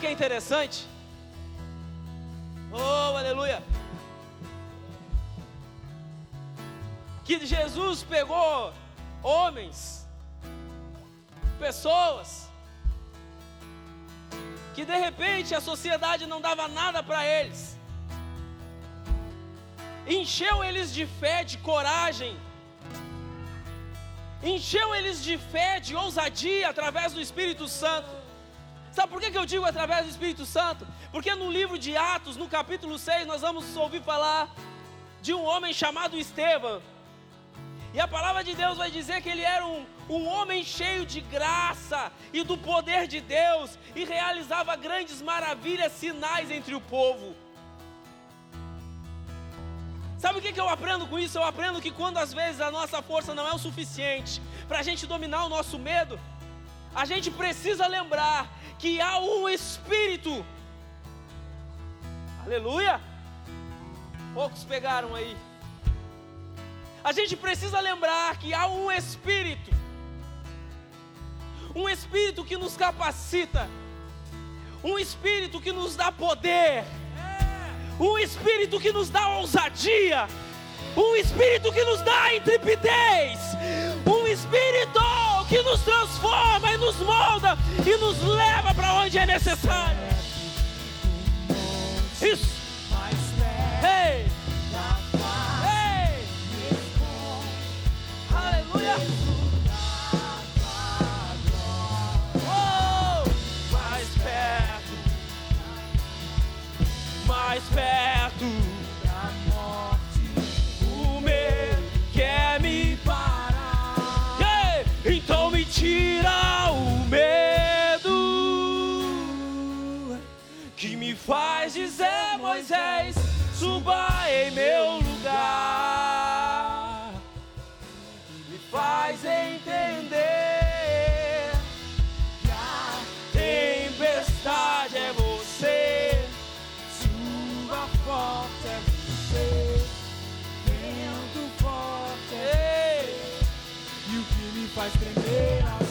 é interessante? Oh, aleluia! Que Jesus pegou homens, pessoas, que de repente a sociedade não dava nada para eles, encheu eles de fé, de coragem, encheu eles de fé, de ousadia através do Espírito Santo. Sabe por que, que eu digo através do Espírito Santo? Porque no livro de Atos, no capítulo 6, nós vamos ouvir falar de um homem chamado Estevão. E a palavra de Deus vai dizer que ele era um, um homem cheio de graça e do poder de Deus e realizava grandes maravilhas, sinais entre o povo. Sabe o que, que eu aprendo com isso? Eu aprendo que quando às vezes a nossa força não é o suficiente para a gente dominar o nosso medo, a gente precisa lembrar que há um Espírito. Aleluia! Poucos pegaram aí. A gente precisa lembrar que há um Espírito, um Espírito que nos capacita, um Espírito que nos dá poder um espírito que nos dá ousadia, um espírito que nos dá intrepidez, um espírito que nos transforma e nos molda e nos leva para onde é necessário. Isso. Ei. Ei. Aleluia. Oh, mais perto, mais perto Moisés, suba em meu lugar. Me faz entender que a tempestade é você. Chuva forte é você, vento forte é Ei. E o que me faz tremer aos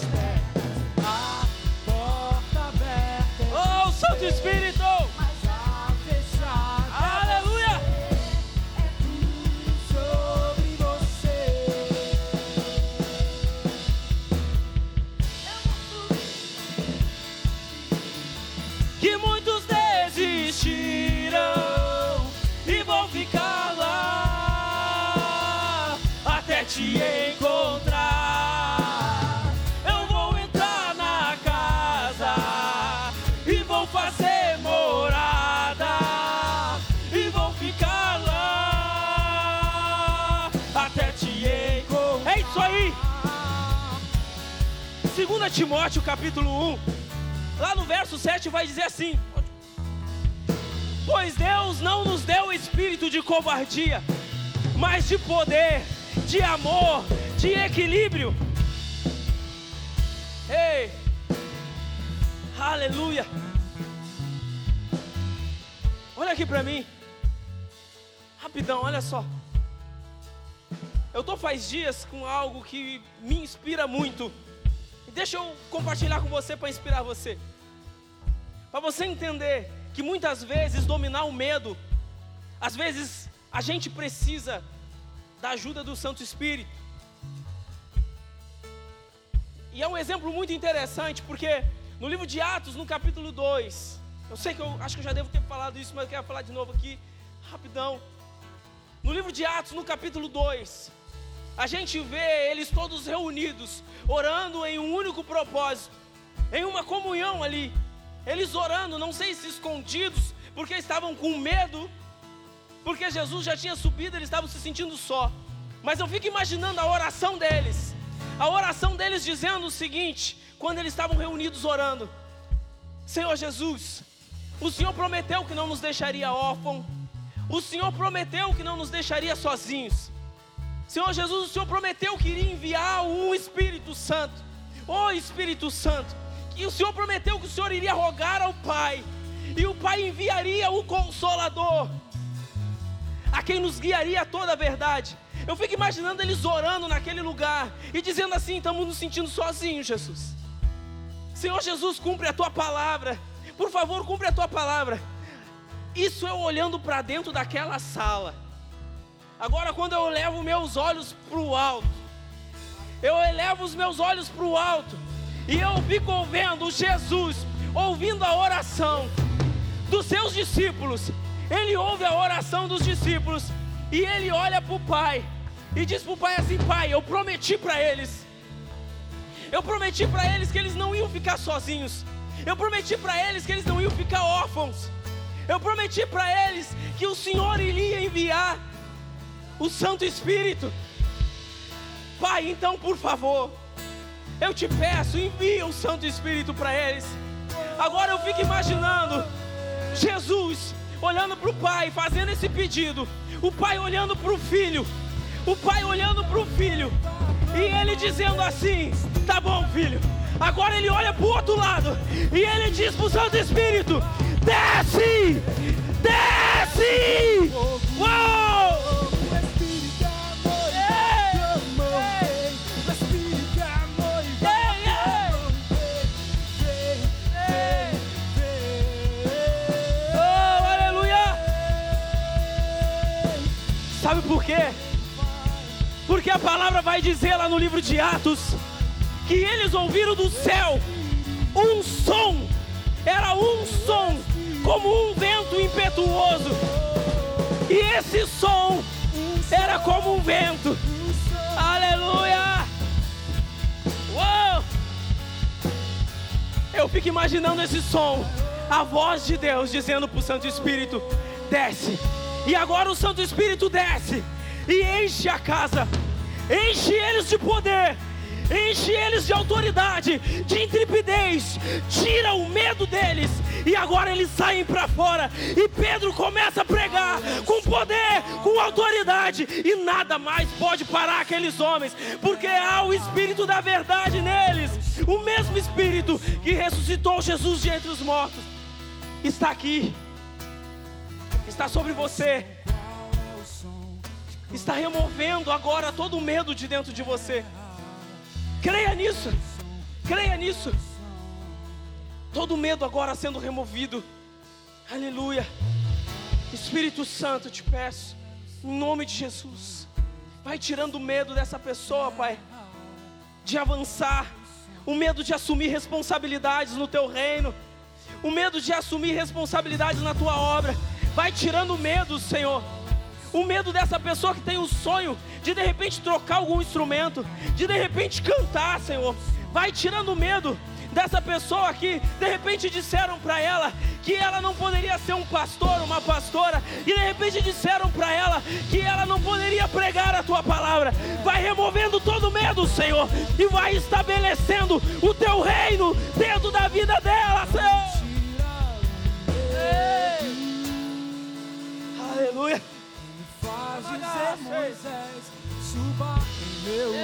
2 Timóteo capítulo 1 Lá no verso 7 vai dizer assim: Pois Deus não nos deu espírito de covardia, mas de poder, de amor, de equilíbrio. Ei, aleluia. Olha aqui para mim, rapidão, olha só. Eu tô faz dias com algo que me inspira muito. Deixa eu compartilhar com você para inspirar você. Para você entender que muitas vezes dominar o medo, às vezes a gente precisa da ajuda do Santo Espírito. E é um exemplo muito interessante, porque no livro de Atos, no capítulo 2, eu sei que eu acho que eu já devo ter falado isso, mas eu quero falar de novo aqui, rapidão. No livro de Atos, no capítulo 2, a gente vê eles todos reunidos, orando em um único propósito, em uma comunhão ali. Eles orando, não sei se escondidos, porque estavam com medo, porque Jesus já tinha subido, eles estavam se sentindo só. Mas eu fico imaginando a oração deles, a oração deles dizendo o seguinte, quando eles estavam reunidos orando: Senhor Jesus, o Senhor prometeu que não nos deixaria órfão, o Senhor prometeu que não nos deixaria sozinhos. Senhor Jesus, o Senhor prometeu que iria enviar um Espírito Santo. Ô Espírito Santo, e o Senhor prometeu que o Senhor iria rogar ao Pai, e o Pai enviaria o Consolador, a quem nos guiaria toda a verdade. Eu fico imaginando eles orando naquele lugar e dizendo assim: estamos nos sentindo sozinhos, Jesus. Senhor Jesus, cumpre a tua palavra, por favor, cumpre a tua palavra. Isso eu olhando para dentro daquela sala. Agora, quando eu levo meus olhos para o alto, eu elevo os meus olhos para o alto e eu fico vendo Jesus ouvindo a oração dos seus discípulos. Ele ouve a oração dos discípulos e ele olha para o Pai e diz para o Pai assim: Pai, eu prometi para eles, eu prometi para eles que eles não iam ficar sozinhos, eu prometi para eles que eles não iam ficar órfãos, eu prometi para eles que o Senhor iria enviar o Santo Espírito. Pai, então, por favor, eu te peço, envia o Santo Espírito para eles. Agora eu fico imaginando Jesus olhando para o Pai, fazendo esse pedido, o Pai olhando para o Filho, o Pai olhando para o Filho, e ele dizendo assim: Tá bom, filho. Agora ele olha para o outro lado e ele diz para o Santo Espírito: Desce! Desce! Uou! Quê? Porque a palavra vai dizer lá no livro de Atos que eles ouviram do céu um som, era um som como um vento impetuoso, e esse som era como um vento, aleluia! Uou! Eu fico imaginando esse som, a voz de Deus dizendo para o Santo Espírito: desce. E agora o Santo Espírito desce e enche a casa, enche eles de poder, enche eles de autoridade, de intrepidez, tira o medo deles. E agora eles saem para fora e Pedro começa a pregar com poder, com autoridade, e nada mais pode parar aqueles homens, porque há o Espírito da verdade neles. O mesmo Espírito que ressuscitou Jesus de entre os mortos está aqui, está sobre você, está removendo agora todo o medo de dentro de você. Creia nisso, creia nisso. Todo medo agora sendo removido. Aleluia. Espírito Santo, te peço, em nome de Jesus, vai tirando o medo dessa pessoa, Pai, de avançar, o medo de assumir responsabilidades no teu reino, o medo de assumir responsabilidades na tua obra. Vai tirando o medo, Senhor. O medo dessa pessoa que tem o sonho de de repente trocar algum instrumento, de de repente cantar, Senhor. Vai tirando o medo dessa pessoa que de repente disseram para ela que ela não poderia ser um pastor, uma pastora, e de repente disseram para ela que ela não poderia pregar a tua palavra. Vai removendo todo medo, Senhor, e vai estabelecendo o teu reino dentro da vida dela, Senhor. Suba em meu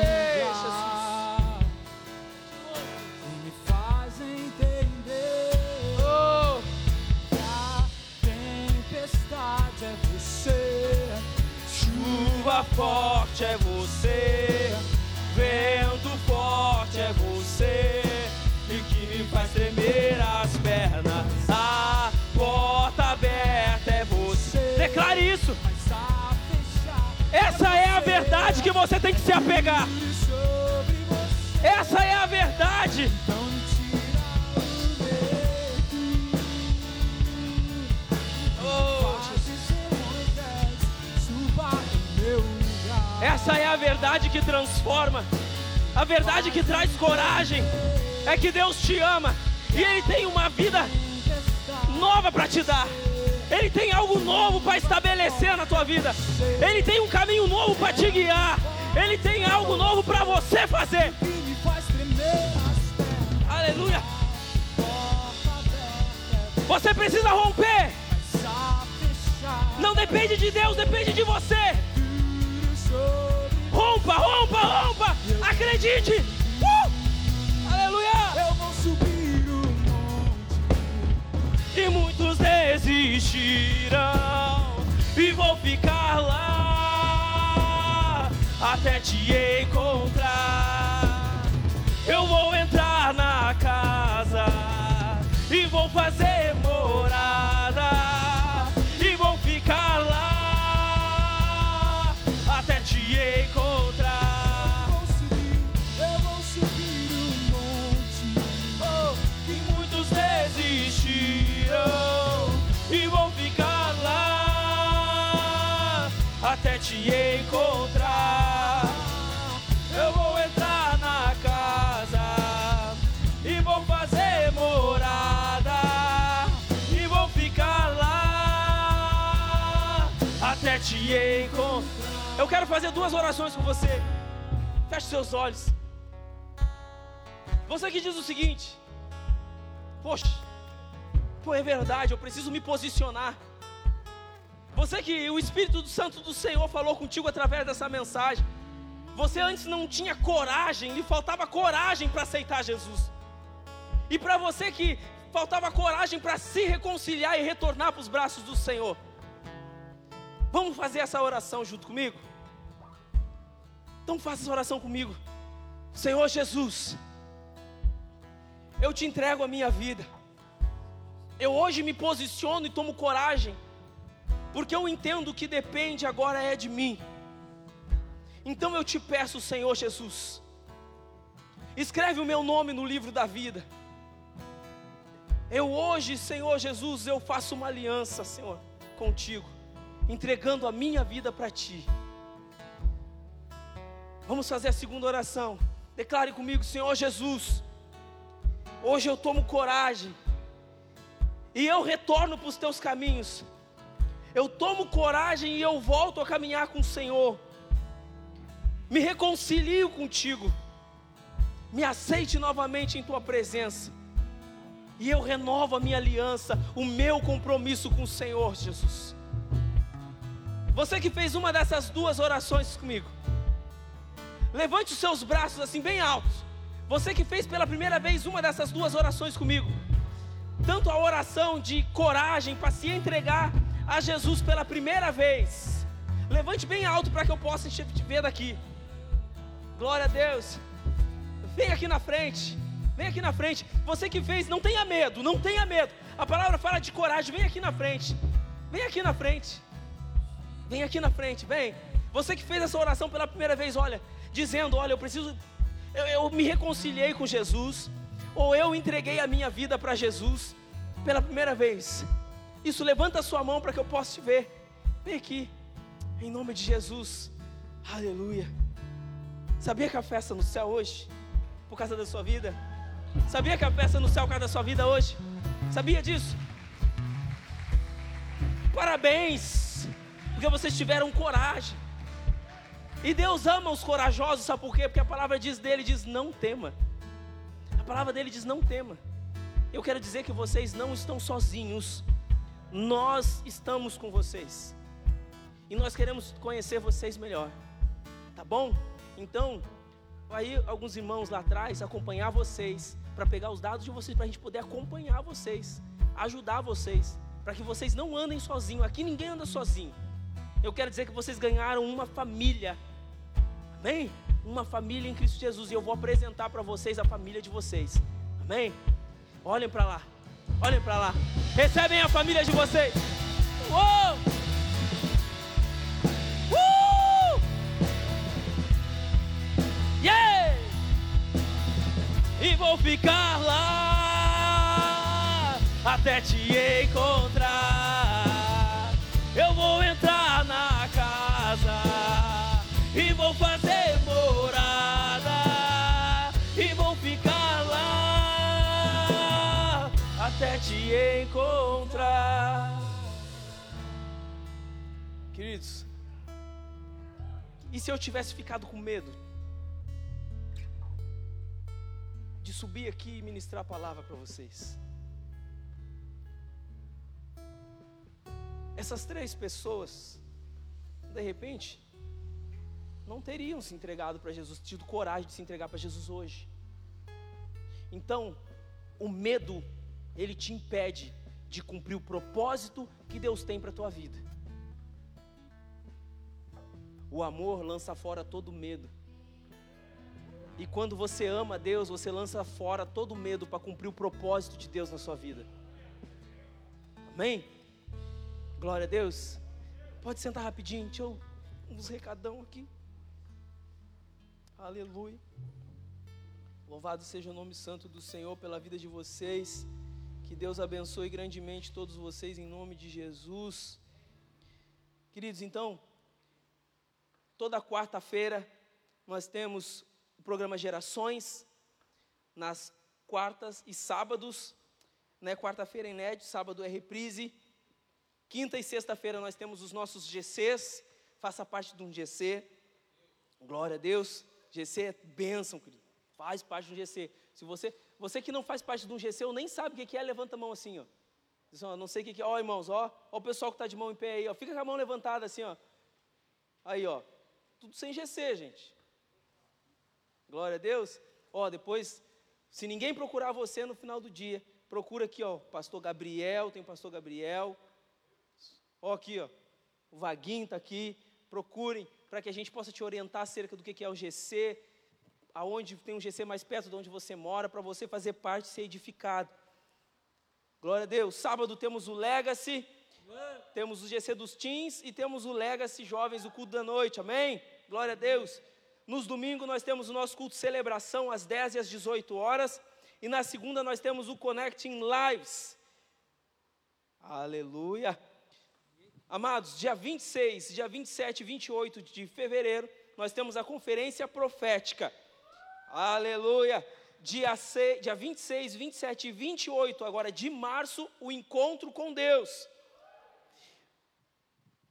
apegar. Essa é a verdade. Oh. Essa é a verdade que transforma, a verdade que traz coragem. É que Deus te ama e Ele tem uma vida nova para te dar. Ele tem algo novo para estabelecer na tua vida. Ele tem um caminho novo para te guiar. Ele tem algo novo para você fazer. Aleluia. Você precisa romper. Não depende de Deus, depende de você. Rompa, rompa, rompa. Acredite. Uh! Aleluia. Eu vou subir o monte. E muitos desistirão até te encontrar. Eu vou entrar na casa e vou fazer morada e vou ficar lá até te encontrar. Vou subir, eu vou subir o monte. Oh, e muitos desistirão e vão ficar lá até te encontrar. Te encontrar. Eu quero fazer duas orações com você. Feche seus olhos. Você que diz o seguinte: Poxa, pô, é verdade, eu preciso me posicionar. Você que o Espírito Santo do Senhor falou contigo através dessa mensagem. Você antes não tinha coragem, lhe faltava coragem para aceitar Jesus. E para você que faltava coragem para se reconciliar e retornar para os braços do Senhor. Vamos fazer essa oração junto comigo? Então faça essa oração comigo. Senhor Jesus, eu te entrego a minha vida. Eu hoje me posiciono e tomo coragem, porque eu entendo que depende agora é de mim. Então eu te peço, Senhor Jesus, escreve o meu nome no livro da vida. Eu hoje, Senhor Jesus, eu faço uma aliança, Senhor, contigo, entregando a minha vida para ti. Vamos fazer a segunda oração. Declare comigo, Senhor Jesus. Hoje eu tomo coragem. E eu retorno para os teus caminhos. Eu tomo coragem e eu volto a caminhar com o Senhor. Me reconcilio contigo. Me aceite novamente em tua presença. E eu renovo a minha aliança, o meu compromisso com o Senhor Jesus. Você que fez uma dessas duas orações comigo. Levante os seus braços assim bem altos. Você que fez pela primeira vez uma dessas duas orações comigo. Tanto a oração de coragem para se entregar a Jesus pela primeira vez. Levante bem alto para que eu possa te ver daqui. Glória a Deus. Vem aqui na frente. Vem aqui na frente. Você que fez, não tenha medo, não tenha medo. A palavra fala de coragem. Vem aqui na frente. Vem aqui na frente. Vem aqui na frente, vem. Você que fez essa oração pela primeira vez, olha, dizendo: Olha, eu preciso, eu, eu me reconciliei com Jesus, ou eu entreguei a minha vida para Jesus pela primeira vez. Isso, levanta a sua mão para que eu possa te ver. Vem aqui, em nome de Jesus, aleluia. Sabia que a festa no céu hoje, por causa da sua vida? Sabia que a festa no céu por causa da sua vida hoje? Sabia disso? Parabéns, porque vocês tiveram coragem. E Deus ama os corajosos, sabe por quê? Porque a palavra diz dele, diz não tema. A palavra dele diz não tema. Eu quero dizer que vocês não estão sozinhos. Nós estamos com vocês. E nós queremos conhecer vocês melhor. Tá bom? Então, aí alguns irmãos lá atrás acompanhar vocês para pegar os dados de vocês para a gente poder acompanhar vocês, ajudar vocês, para que vocês não andem sozinhos. Aqui ninguém anda sozinho. Eu quero dizer que vocês ganharam uma família Amém? Uma família em Cristo Jesus. E eu vou apresentar para vocês a família de vocês. Amém? Olhem para lá. Olhem para lá. Recebem a família de vocês. Uou! Uh! Yeah! E vou ficar lá até te encontrar. Se eu tivesse ficado com medo de subir aqui e ministrar a palavra para vocês? Essas três pessoas, de repente, não teriam se entregado para Jesus, tido coragem de se entregar para Jesus hoje. Então, o medo ele te impede de cumprir o propósito que Deus tem para a tua vida. O amor lança fora todo medo. E quando você ama Deus, você lança fora todo medo para cumprir o propósito de Deus na sua vida. Amém? Glória a Deus. Pode sentar rapidinho, deixa eu uns recadão aqui. Aleluia. Louvado seja o nome santo do Senhor pela vida de vocês. Que Deus abençoe grandemente todos vocês em nome de Jesus. Queridos, então, toda quarta-feira nós temos o programa Gerações, nas quartas e sábados, né? Quarta-feira é inédito, sábado é reprise. Quinta e sexta-feira nós temos os nossos GCs, faça parte de um GC. Glória a Deus. GC é bênção, querido. Faz parte do GC. Se você, você que não faz parte de um GC, ou nem sabe o que é, levanta a mão assim, ó. Diz, ó não sei o que é. Ó, irmãos, ó, ó o pessoal que está de mão em pé aí, ó. Fica com a mão levantada assim, ó. Aí, ó. Tudo sem GC, gente. Glória a Deus. Ó, depois, se ninguém procurar você no final do dia, procura aqui, ó, pastor Gabriel, tem o pastor Gabriel. Ó, aqui, ó. O Vaguinho está aqui. Procurem para que a gente possa te orientar acerca do que é o GC, aonde tem um GC mais perto de onde você mora, para você fazer parte e ser edificado. Glória a Deus. Sábado temos o Legacy, temos o GC dos Teens e temos o Legacy Jovens, o culto da noite. Amém? Glória a Deus. Nos domingos nós temos o nosso culto de celebração às 10 e às 18 horas. E na segunda nós temos o Connecting Lives. Aleluia. Amados, dia 26, dia 27 e 28 de fevereiro, nós temos a conferência profética. Aleluia. Dia, 6, dia 26, 27 e 28 agora de março, o encontro com Deus.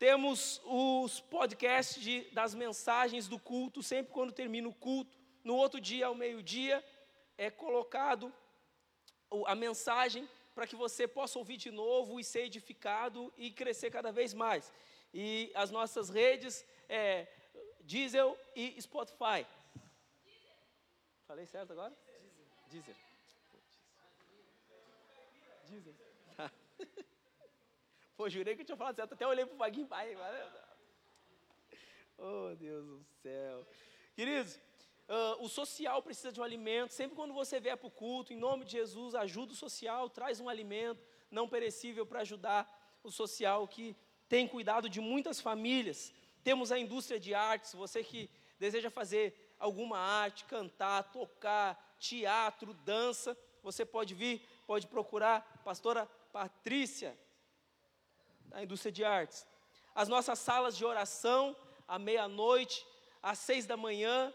Temos os podcasts de, das mensagens do culto, sempre quando termina o culto. No outro dia, ao meio-dia, é colocado a mensagem para que você possa ouvir de novo e ser edificado e crescer cada vez mais. E as nossas redes é Diesel e Spotify. Falei certo agora? Deezer. Deezer. Tá. Pô, jurei que eu tinha falado certo, até olhei para o Vaguinho pai. Oh, Deus do céu. Queridos, Uh, o social precisa de um alimento. Sempre quando você vier para o culto, em nome de Jesus, ajuda o social, traz um alimento não perecível para ajudar o social que tem cuidado de muitas famílias. Temos a indústria de artes, você que deseja fazer alguma arte, cantar, tocar, teatro, dança, você pode vir, pode procurar pastora Patrícia, da indústria de artes. As nossas salas de oração, à meia-noite, às seis da manhã,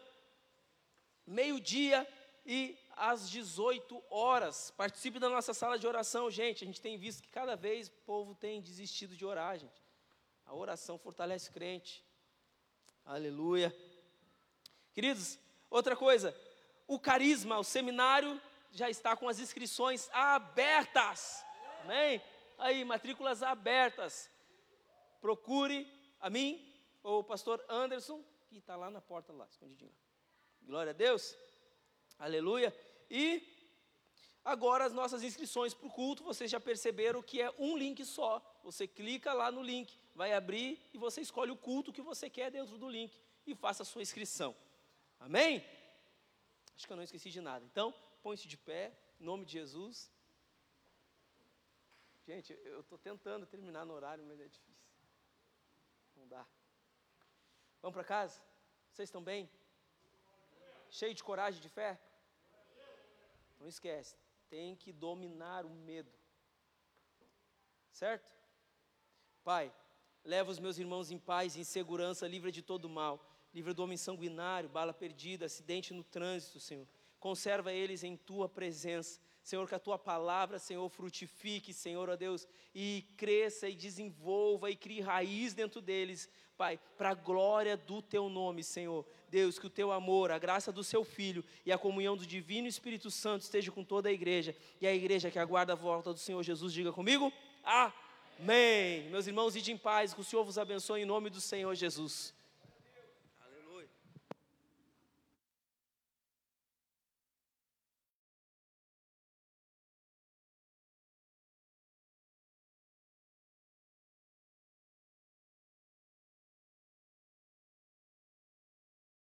meio-dia e às 18 horas. Participe da nossa sala de oração, gente. A gente tem visto que cada vez o povo tem desistido de orar, gente. A oração fortalece crente. Aleluia. Queridos, outra coisa, o carisma, o seminário já está com as inscrições abertas. Amém? Aí, matrículas abertas. Procure a mim ou o pastor Anderson, que está lá na porta lá, escondidinho. Glória a Deus. Aleluia. E agora as nossas inscrições para o culto, vocês já perceberam que é um link só. Você clica lá no link, vai abrir e você escolhe o culto que você quer dentro do link e faça a sua inscrição. Amém? Acho que eu não esqueci de nada. Então, põe-se de pé, em nome de Jesus. Gente, eu estou tentando terminar no horário, mas é difícil. Não dá. Vamos para casa? Vocês estão bem? cheio de coragem, de fé? Não esquece, tem que dominar o medo. Certo? Pai, leva os meus irmãos em paz, em segurança, livra de todo mal. Livra do homem sanguinário, bala perdida, acidente no trânsito, Senhor. Conserva eles em tua presença. Senhor, que a tua palavra, Senhor, frutifique, Senhor, ó Deus, e cresça e desenvolva e crie raiz dentro deles, Pai, para a glória do teu nome, Senhor. Deus, que o teu amor, a graça do seu Filho e a comunhão do Divino Espírito Santo esteja com toda a igreja. E a igreja que aguarda a volta do Senhor Jesus, diga comigo: Amém. Meus irmãos, ide em paz, que o Senhor vos abençoe em nome do Senhor Jesus.